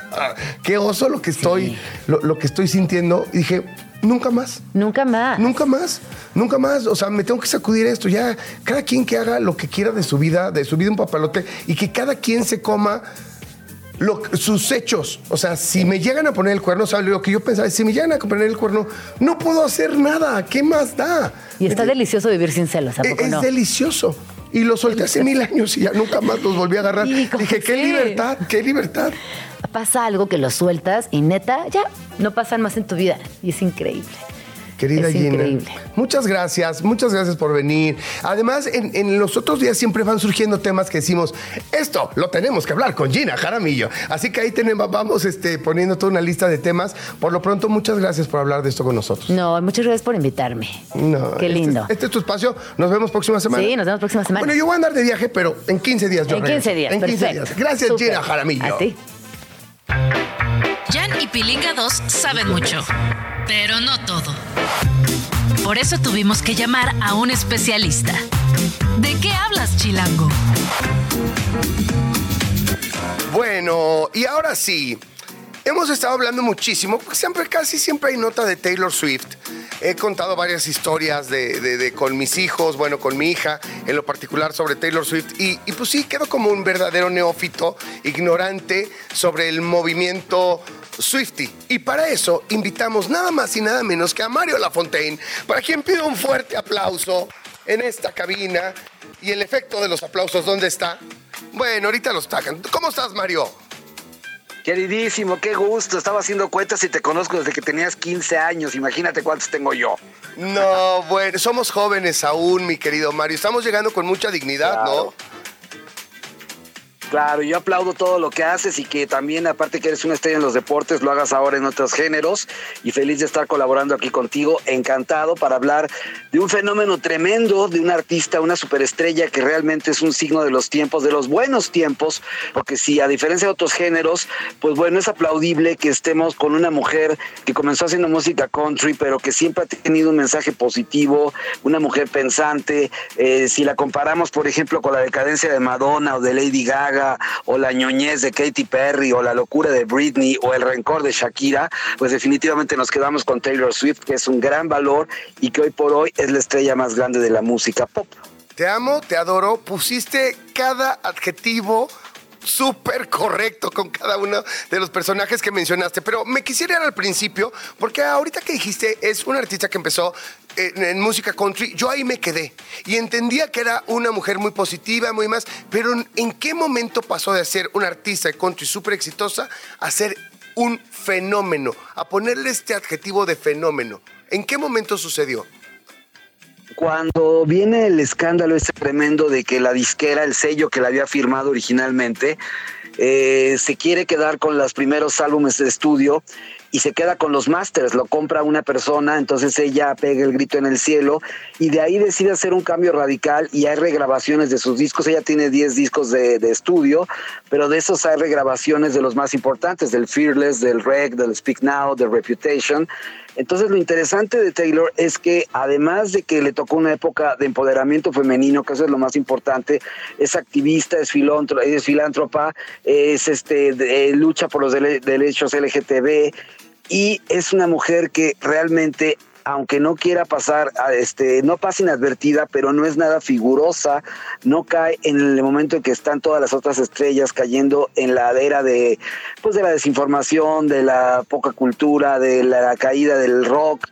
qué oso lo que estoy, lo, lo que estoy sintiendo. Y dije, nunca más. Nunca más. Nunca más, nunca más. O sea, me tengo que sacudir esto. Ya, cada quien que haga lo que quiera de su vida, de su vida un papalote, y que cada quien se coma lo- sus hechos. O sea, si me llegan a poner el cuerno, ¿sabes? Lo que yo pensaba, si me llegan a poner el cuerno, no puedo hacer nada. ¿Qué más da? Y está delicioso vivir sin celos, ¿a poco Es no? delicioso. Y lo solté hace mil años y ya nunca más los volví a agarrar. Sí, ¿cómo Dije, qué sí? libertad, qué libertad. Pasa algo que lo sueltas y neta, ya no pasan más en tu vida. Y es increíble. Querida Es Gina, increíble. muchas gracias, muchas gracias por venir. Además, en, en los otros días siempre van surgiendo temas que decimos, esto lo tenemos que hablar con Gina Jaramillo. Así que ahí tenemos, vamos este, poniendo toda una lista de temas. Por lo pronto, muchas gracias por hablar de esto con nosotros. No, muchas gracias por invitarme. No, Qué este- lindo. Este, es tu espacio. Nos vemos próxima semana. Sí, nos vemos próxima semana. Bueno, yo voy a andar de viaje, pero en 15 días yo en regreso. 15 días, En 15 perfecto. días. Gracias. Gina Jaramillo. A ti. Jan y Pilinga 2 saben mucho, pero no todo. Por eso tuvimos que llamar a un especialista. ¿De qué hablas, Chilango? Bueno, y ahora sí. Hemos estado hablando muchísimo, porque siempre, casi siempre hay nota de Taylor Swift. He contado varias historias de, con mis hijos, bueno, con mi hija, en lo particular sobre Taylor Swift. Y, y pues sí, quedo como un verdadero neófito, ignorante sobre el movimiento Swifty. Y para eso invitamos nada más y nada menos que a Mario Lafontaine, para quien pido un fuerte aplauso en esta cabina. Y el efecto de los aplausos, ¿dónde está? Bueno, ahorita los tacan. ¿Cómo estás, Mario? Queridísimo, qué gusto. Estaba haciendo cuentas y te conozco desde que tenías 15 años. Imagínate cuántos tengo yo. No, bueno, somos jóvenes aún, mi querido Mario. Estamos llegando con mucha dignidad, Claro. Claro, yo aplaudo todo lo que haces y que también, aparte que eres una estrella en los deportes, lo hagas ahora en otros géneros. Y feliz de estar colaborando aquí contigo. Encantado para hablar de un fenómeno tremendo, de un artista, una superestrella que realmente es un signo de los tiempos, de los buenos tiempos. Porque si a diferencia de otros géneros, pues bueno, es aplaudible que estemos con una mujer que comenzó haciendo música country, pero que siempre ha tenido un mensaje positivo, una mujer pensante. Eh, si la comparamos, por ejemplo, con la decadencia de Madonna o de Lady Gaga, o la ñoñez de Katy Perry, o la locura de Britney, o el rencor de Shakira, pues definitivamente nos quedamos con Taylor Swift, que es un gran valor y que hoy por hoy es la estrella más grande de la música pop. Te amo, te adoro. Pusiste cada adjetivo súper correcto con cada uno de los personajes que mencionaste, pero me quisiera ir al principio, porque ahorita que dijiste es una artista que empezó en, música country, yo ahí me quedé y entendía que era una mujer muy positiva, muy más, pero ¿en- ¿en qué momento pasó de ser una artista de country súper exitosa a ser un fenómeno, a ponerle este adjetivo de fenómeno? ¿En qué momento sucedió? Cuando viene el escándalo ese tremendo de que la disquera, el sello que la había firmado originalmente, eh, se quiere quedar con los primeros álbumes de estudio y se queda con los masters, lo compra una persona, entonces ella pega el grito en el cielo y de ahí decide hacer un cambio radical y hay regrabaciones de sus discos, ella tiene 10 discos de, de estudio, pero de esos hay regrabaciones de los más importantes, del Fearless, del Reg, del Speak Now, del Reputation. Entonces lo interesante de Taylor es que además de que le tocó una época de empoderamiento femenino, que eso es lo más importante, es activista, es, es filántropa, es este eh, lucha por los derechos LGTB y es una mujer que realmente aunque no quiera pasar, este, no pasa inadvertida, pero no es nada figurosa, no cae en el momento en que están todas las otras estrellas cayendo en la era de, pues de la desinformación, de la poca cultura, de la caída del rock.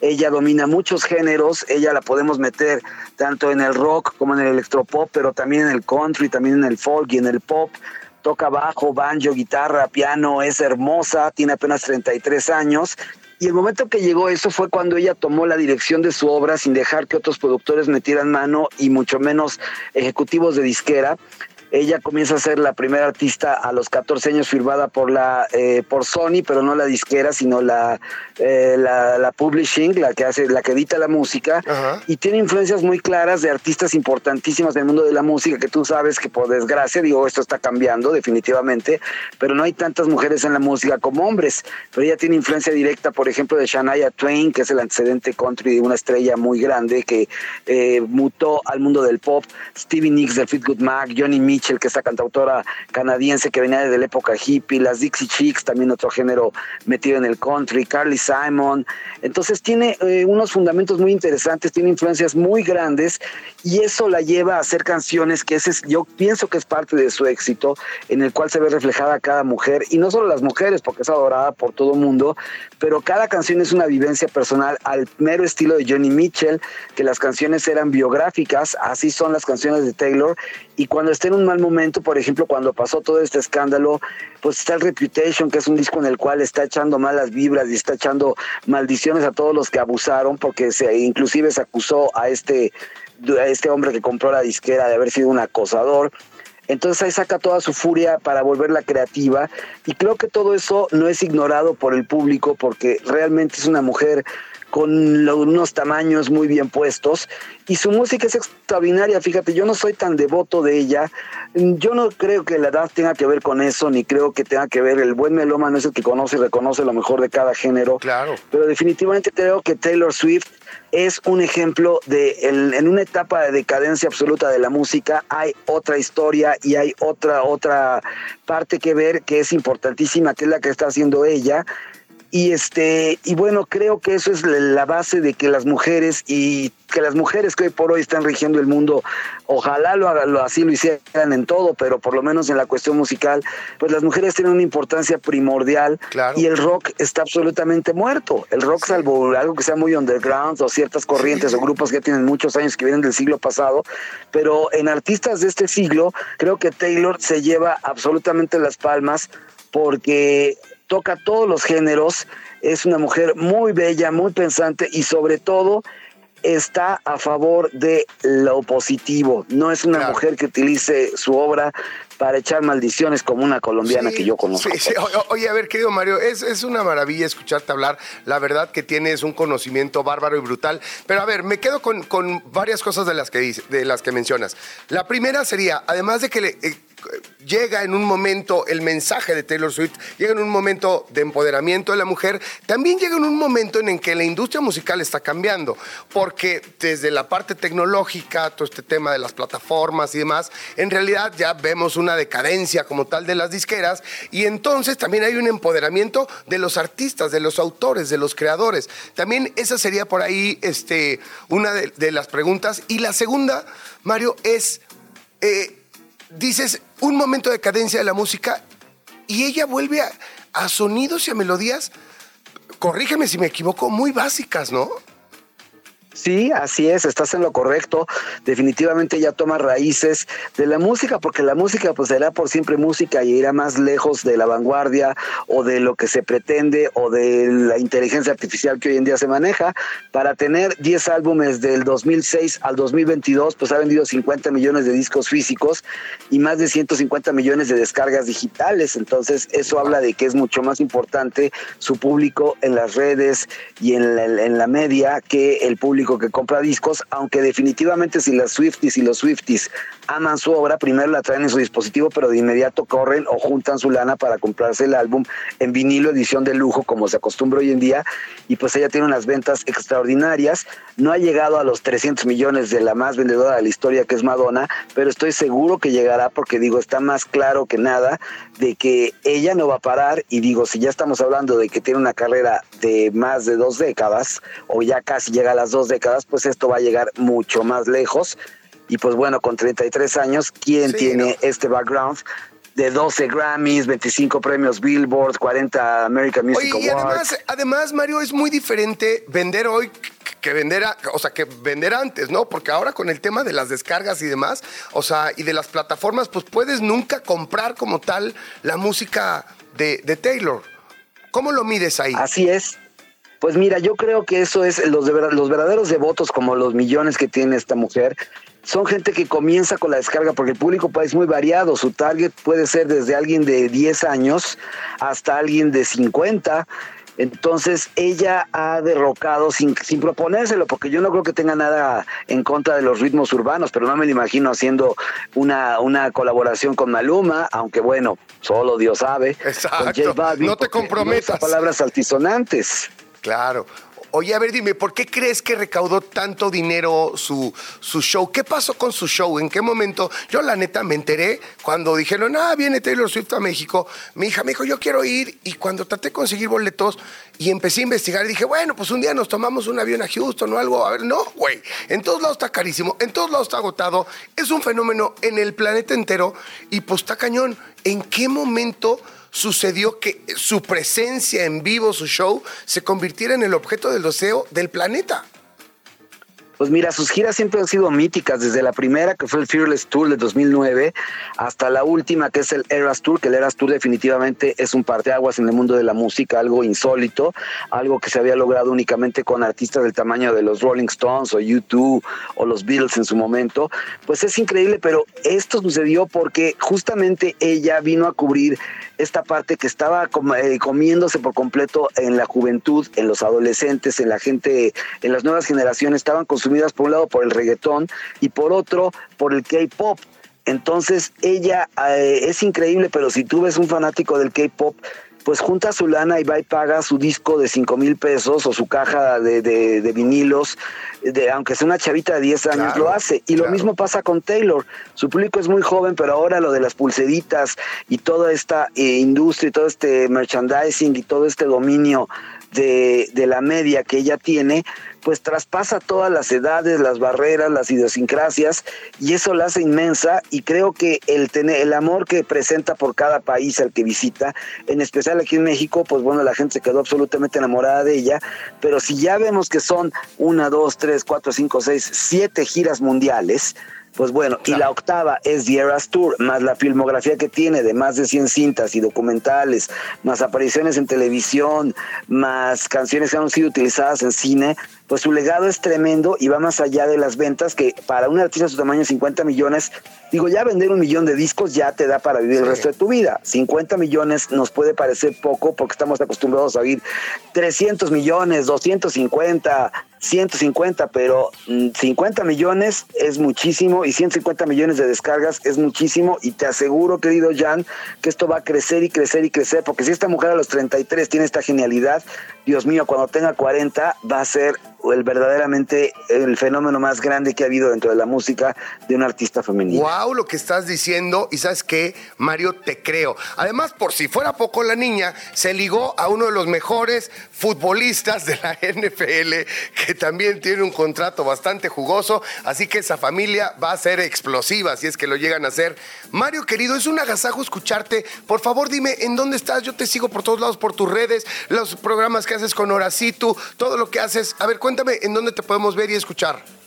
Ella domina muchos géneros, ella la podemos meter tanto en el rock como en el electropop, pero también en el country, también en el folk y en el pop toca bajo, banjo, guitarra, piano, es hermosa, tiene apenas 33 años. Y el momento que llegó eso fue cuando ella tomó la dirección de su obra sin dejar que otros productores metieran mano y mucho menos ejecutivos de disquera. Ella comienza a ser la primera artista a los 14 años firmada por la eh, por Sony, pero no la disquera, sino la, eh, la, la publishing, la que hace, la que edita la música, Ajá. y tiene influencias muy claras de artistas importantísimas del mundo de la música, que tú sabes que por desgracia, digo, esto está cambiando definitivamente, pero no hay tantas mujeres en la música como hombres, pero ella tiene influencia directa, por ejemplo, de Shania Twain, que es el antecedente country de una estrella muy grande que eh, mutó al mundo del pop, Stevie Nicks del Fleetwood Mac, Johnny Mitchell, que es la cantautora canadiense que venía desde la época hippie, las Dixie Chicks, también otro género metido en el country, Carly Simon. Entonces tiene eh, unos fundamentos muy interesantes, tiene influencias muy grandes y eso la lleva a hacer canciones que es, yo pienso que es parte de su éxito, en el cual se ve reflejada cada mujer y no solo las mujeres, porque es adorada por todo mundo, pero cada canción es una vivencia personal al mero estilo de Johnny Mitchell, que las canciones eran biográficas, así son las canciones de Taylor y cuando está en un mal momento, por ejemplo, cuando pasó todo este escándalo, pues está el Reputation, que es un disco en el cual está echando malas vibras y está echando maldiciones a todos los que abusaron, porque se, inclusive se acusó a este, a este hombre que compró la disquera de haber sido un acosador. Entonces ahí saca toda su furia para volverla creativa y creo que todo eso no es ignorado por el público porque realmente es una mujer con lo- unos tamaños muy bien puestos y su música es extraordinaria, fíjate, yo no soy tan devoto de ella, yo no creo que la edad tenga que ver con eso, ni creo que tenga que ver, el buen melómano es el que conoce y reconoce lo mejor de cada género, Claro. pero definitivamente creo que Taylor Swift es un ejemplo de el- en una etapa de decadencia absoluta de la música hay otra historia y hay otra otra parte que ver que es importantísima que es la que está haciendo ella y este y bueno creo que eso es la- base de que las mujeres y que las mujeres que hoy por hoy están rigiendo el mundo ojalá lo, haga- lo así lo hicieran en todo pero por lo menos en la cuestión musical pues las mujeres tienen una importancia primordial Claro. y el rock está absolutamente muerto. El rock salvo algo que sea muy underground o ciertas corrientes o grupos que tienen muchos años que vienen del siglo pasado pero en artistas de este siglo creo que Taylor se lleva absolutamente las palmas porque toca todos los géneros, es una mujer muy bella, muy pensante y sobre todo está a favor de lo positivo. No es una Claro. mujer que utilice su obra para echar maldiciones como una colombiana Sí, que yo conozco. sí, sí. Oye, a ver, querido Mario, es, es una maravilla escucharte hablar. La verdad que tienes un conocimiento bárbaro y brutal. Pero a ver, me quedo con, con varias cosas de las, que dice- de las que mencionas. La primera sería, además de que le, eh, llega en un momento el mensaje de Taylor Swift, llega en un momento de empoderamiento de la mujer, también llega en un momento en el que la industria musical está cambiando, porque desde la parte tecnológica, todo este tema de las plataformas y demás, en realidad ya vemos una decadencia como tal de las disqueras y entonces también hay un empoderamiento de los artistas, de los autores, de los creadores. También esa sería por ahí este, una de, las preguntas. Y la segunda, Mario, es... eh, dices un momento de decadencia de la música y ella vuelve a sonidos y a melodías, corrígeme si me equivoco, muy básicas, ¿no? Sí, así es, estás en lo correcto. Definitivamente ella toma raíces de la música, porque la música pues será por siempre música y irá más lejos de la vanguardia o de lo que se pretende o de la inteligencia artificial que hoy en día se maneja. Para tener 10 álbumes del 2006 al 2022, pues ha vendido 50 millones de discos físicos y más de 150 millones de descargas digitales. Entonces eso habla de que es mucho más importante su público en las redes y en la, en la media que el público que compra discos, aunque definitivamente si las Swifties y los Swifties aman su obra, primero la traen en su dispositivo, pero de inmediato corren o juntan su lana para comprarse el álbum en vinilo edición de lujo, como se acostumbra hoy en día, y pues ella tiene unas ventas extraordinarias, no ha llegado a los 300 millones de la más vendedora de la historia, que es Madonna, pero estoy seguro que llegará porque digo, está más claro que nada de que ella no va a parar, y digo, si ya estamos hablando de que tiene una carrera de más de dos décadas, o ya casi llega a las dos décadas, pues esto va a llegar mucho más lejos. Y pues bueno, con 33 años, ¿quién Sí, tiene ¿no? este background? De 12 Grammys, 25 premios Billboard, 40 American Music Oye, y Awards. además, además, Mario, es muy diferente vender hoy que vender, a- o sea, que vender antes, ¿no? Porque ahora con el tema de las descargas y demás, o sea, y de las plataformas, pues puedes nunca comprar como tal la música de, de Taylor. ¿Cómo lo mides ahí? Así es. Pues mira, yo creo que eso es los, los verdaderos devotos, como los millones que tiene esta mujer, son gente que comienza con la descarga, porque el público pues, es muy variado. Su target puede ser desde alguien de 10 años hasta alguien de 50. Entonces ella ha derrocado sin, sin proponérselo, porque yo no creo que tenga nada en contra de los ritmos urbanos, pero no me lo imagino haciendo una, una colaboración con Maluma, aunque bueno, solo Dios sabe. con Exacto. J Balvin, No te comprometas. palabras altisonantes. Claro. Oye, a ver, dime, ¿por qué crees que recaudó tanto dinero su, su show? ¿Qué pasó con su show? ¿En qué momento? Yo, la neta, me enteré cuando dijeron, ah, viene Taylor Swift a México. Mi hija me dijo, yo quiero ir. Y cuando traté de conseguir boletos y empecé a investigar, dije, bueno, pues un día nos tomamos un avión a Houston o algo. A ver, no, güey. En todos lados está carísimo, en todos lados está agotado. Es un fenómeno en el planeta entero y pues está cañón. ¿En qué momento sucedió que su presencia en vivo, su show, se convirtiera en el objeto del deseo del planeta. Pues mira, sus giras siempre han sido míticas, desde la primera que fue el Fearless Tour de 2009 hasta la última que es el Eras Tour, que el Eras Tour definitivamente es un parteaguas en el mundo de la música, algo insólito, algo que se había logrado únicamente con artistas del tamaño de los Rolling Stones o U2 o los Beatles en su momento. Pues es increíble, pero esto sucedió porque justamente ella vino a cubrir esta parte que estaba eh, comiéndose por completo en la juventud, en los adolescentes, en la gente, en las nuevas generaciones, estaban consumidas por un lado por el reggaetón y por otro por el K-pop. Entonces ella eh, es increíble, pero si tú ves un fanático del K-pop, pues junta su lana y va y paga su disco de 5 mil pesos o su caja de, de- de vinilos, de, aunque sea una chavita de 10 años, Claro, lo hace. Y lo mismo pasa con Taylor. Su público es muy joven, pero ahora lo de las pulseritas y toda esta eh, industria y todo este merchandising y todo este dominio de, la media que ella tiene, pues traspasa todas las edades, las barreras, las idiosincrasias y eso la hace inmensa y creo que el tener el amor que presenta por cada país al que visita, en especial aquí en México, pues bueno, la gente se quedó absolutamente enamorada de ella, pero si ya vemos que son una, dos, tres, cuatro, cinco, seis, siete giras mundiales, pues bueno, y la octava es The Eras Tour, más la filmografía que tiene de más de 100 cintas y documentales, más apariciones en televisión, más canciones que han sido utilizadas en cine, pues su legado es tremendo y va más allá de las ventas que para un artista de su tamaño 50 millones, digo, ya vender un millón de discos ya te da para vivir el resto de tu vida. 50 millones nos puede parecer poco porque estamos acostumbrados a oír 300 millones, 250, 150, pero mm, 50 millones es muchísimo y 150 millones de descargas es muchísimo y te aseguro, querido Jan, que esto va a crecer y crecer y crecer, porque si esta mujer a los 33 tiene esta genialidad, Dios mío, cuando tenga 40 va a ser el verdaderamente el fenómeno más grande que ha habido dentro de la música de una artista femenina. Wow, lo que estás diciendo. Y sabes qué, Mario, te creo. Además, por si fuera poco, la niña se ligó a uno de los mejores futbolistas de la NFL, que también tiene un contrato bastante jugoso. Así que esa familia va a ser explosiva si es que lo llegan a hacer. Mario, querido, es un agasajo escucharte. Por favor, dime en dónde estás. Yo te sigo por todos lados, por tus redes, los programas que haces con Horacito, todo lo que haces. A ver, cuéntame en dónde te podemos ver y escuchar.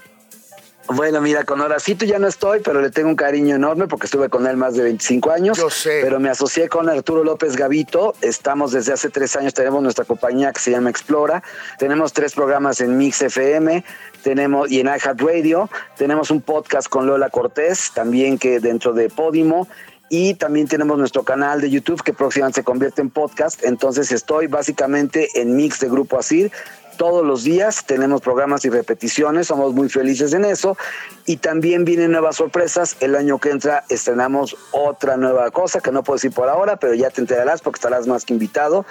Bueno, mira, con Horacito ya no estoy, pero le tengo un cariño enorme porque estuve con él más de 25 años. Yo sé. Pero me asocié con Arturo López Gavito. Estamos desde hace tres años, tenemos nuestra compañía que se llama Explora. Tenemos tres programas en Mix FM tenemos, y en iHeartRadio. Tenemos un podcast con Lola Cortés, también que dentro de Podimo. Y también tenemos nuestro canal de YouTube que próximamente se convierte en podcast. Entonces estoy básicamente en Mix de Grupo Asir todos los días tenemos programas y repeticiones, somos muy felices en eso y también vienen nuevas sorpresas. El año que entra estrenamos otra nueva cosa que no puedo decir por ahora, pero ya te enterarás porque estarás más que invitado.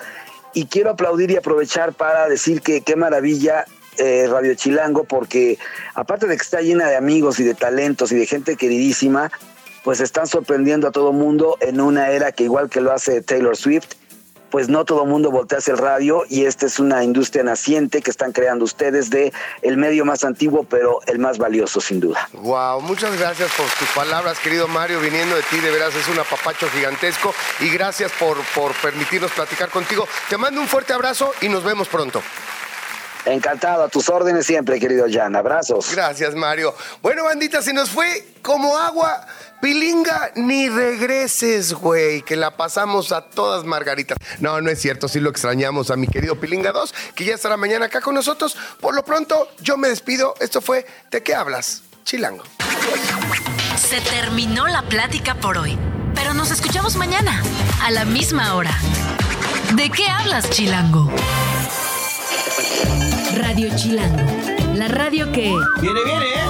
Y quiero aplaudir y aprovechar para decir que qué maravilla eh, Radio Chilango porque aparte de que está llena de amigos y de talentos y de gente queridísima, pues están sorprendiendo a todo mundo en una era que igual que lo hace Taylor Swift, pues no todo mundo voltea hacia el radio y esta es una industria naciente que están creando ustedes de el medio más antiguo pero el más valioso sin duda. Wow, muchas gracias por tus palabras, querido Mario, viniendo de ti, de veras es un apapacho gigantesco y gracias por, por permitirnos platicar contigo. Te mando un fuerte abrazo y nos vemos pronto. Encantado, a tus órdenes siempre, querido Jan. Abrazos. Gracias, Mario. Bueno, bandita, se nos fue como agua. Pilinga, ni regreses, güey, que la pasamos a todas margaritas. No, no es cierto, sí lo extrañamos a mi querido Pilinga 2, que ya estará mañana acá con nosotros. Por lo pronto, yo me despido. Esto fue ¿De qué hablas? Chilango. Se terminó la plática por hoy, pero nos escuchamos mañana, a la misma hora. ¿De qué hablas, Chilango? Radio Chilango, la radio que... Viene, viene, ¿eh?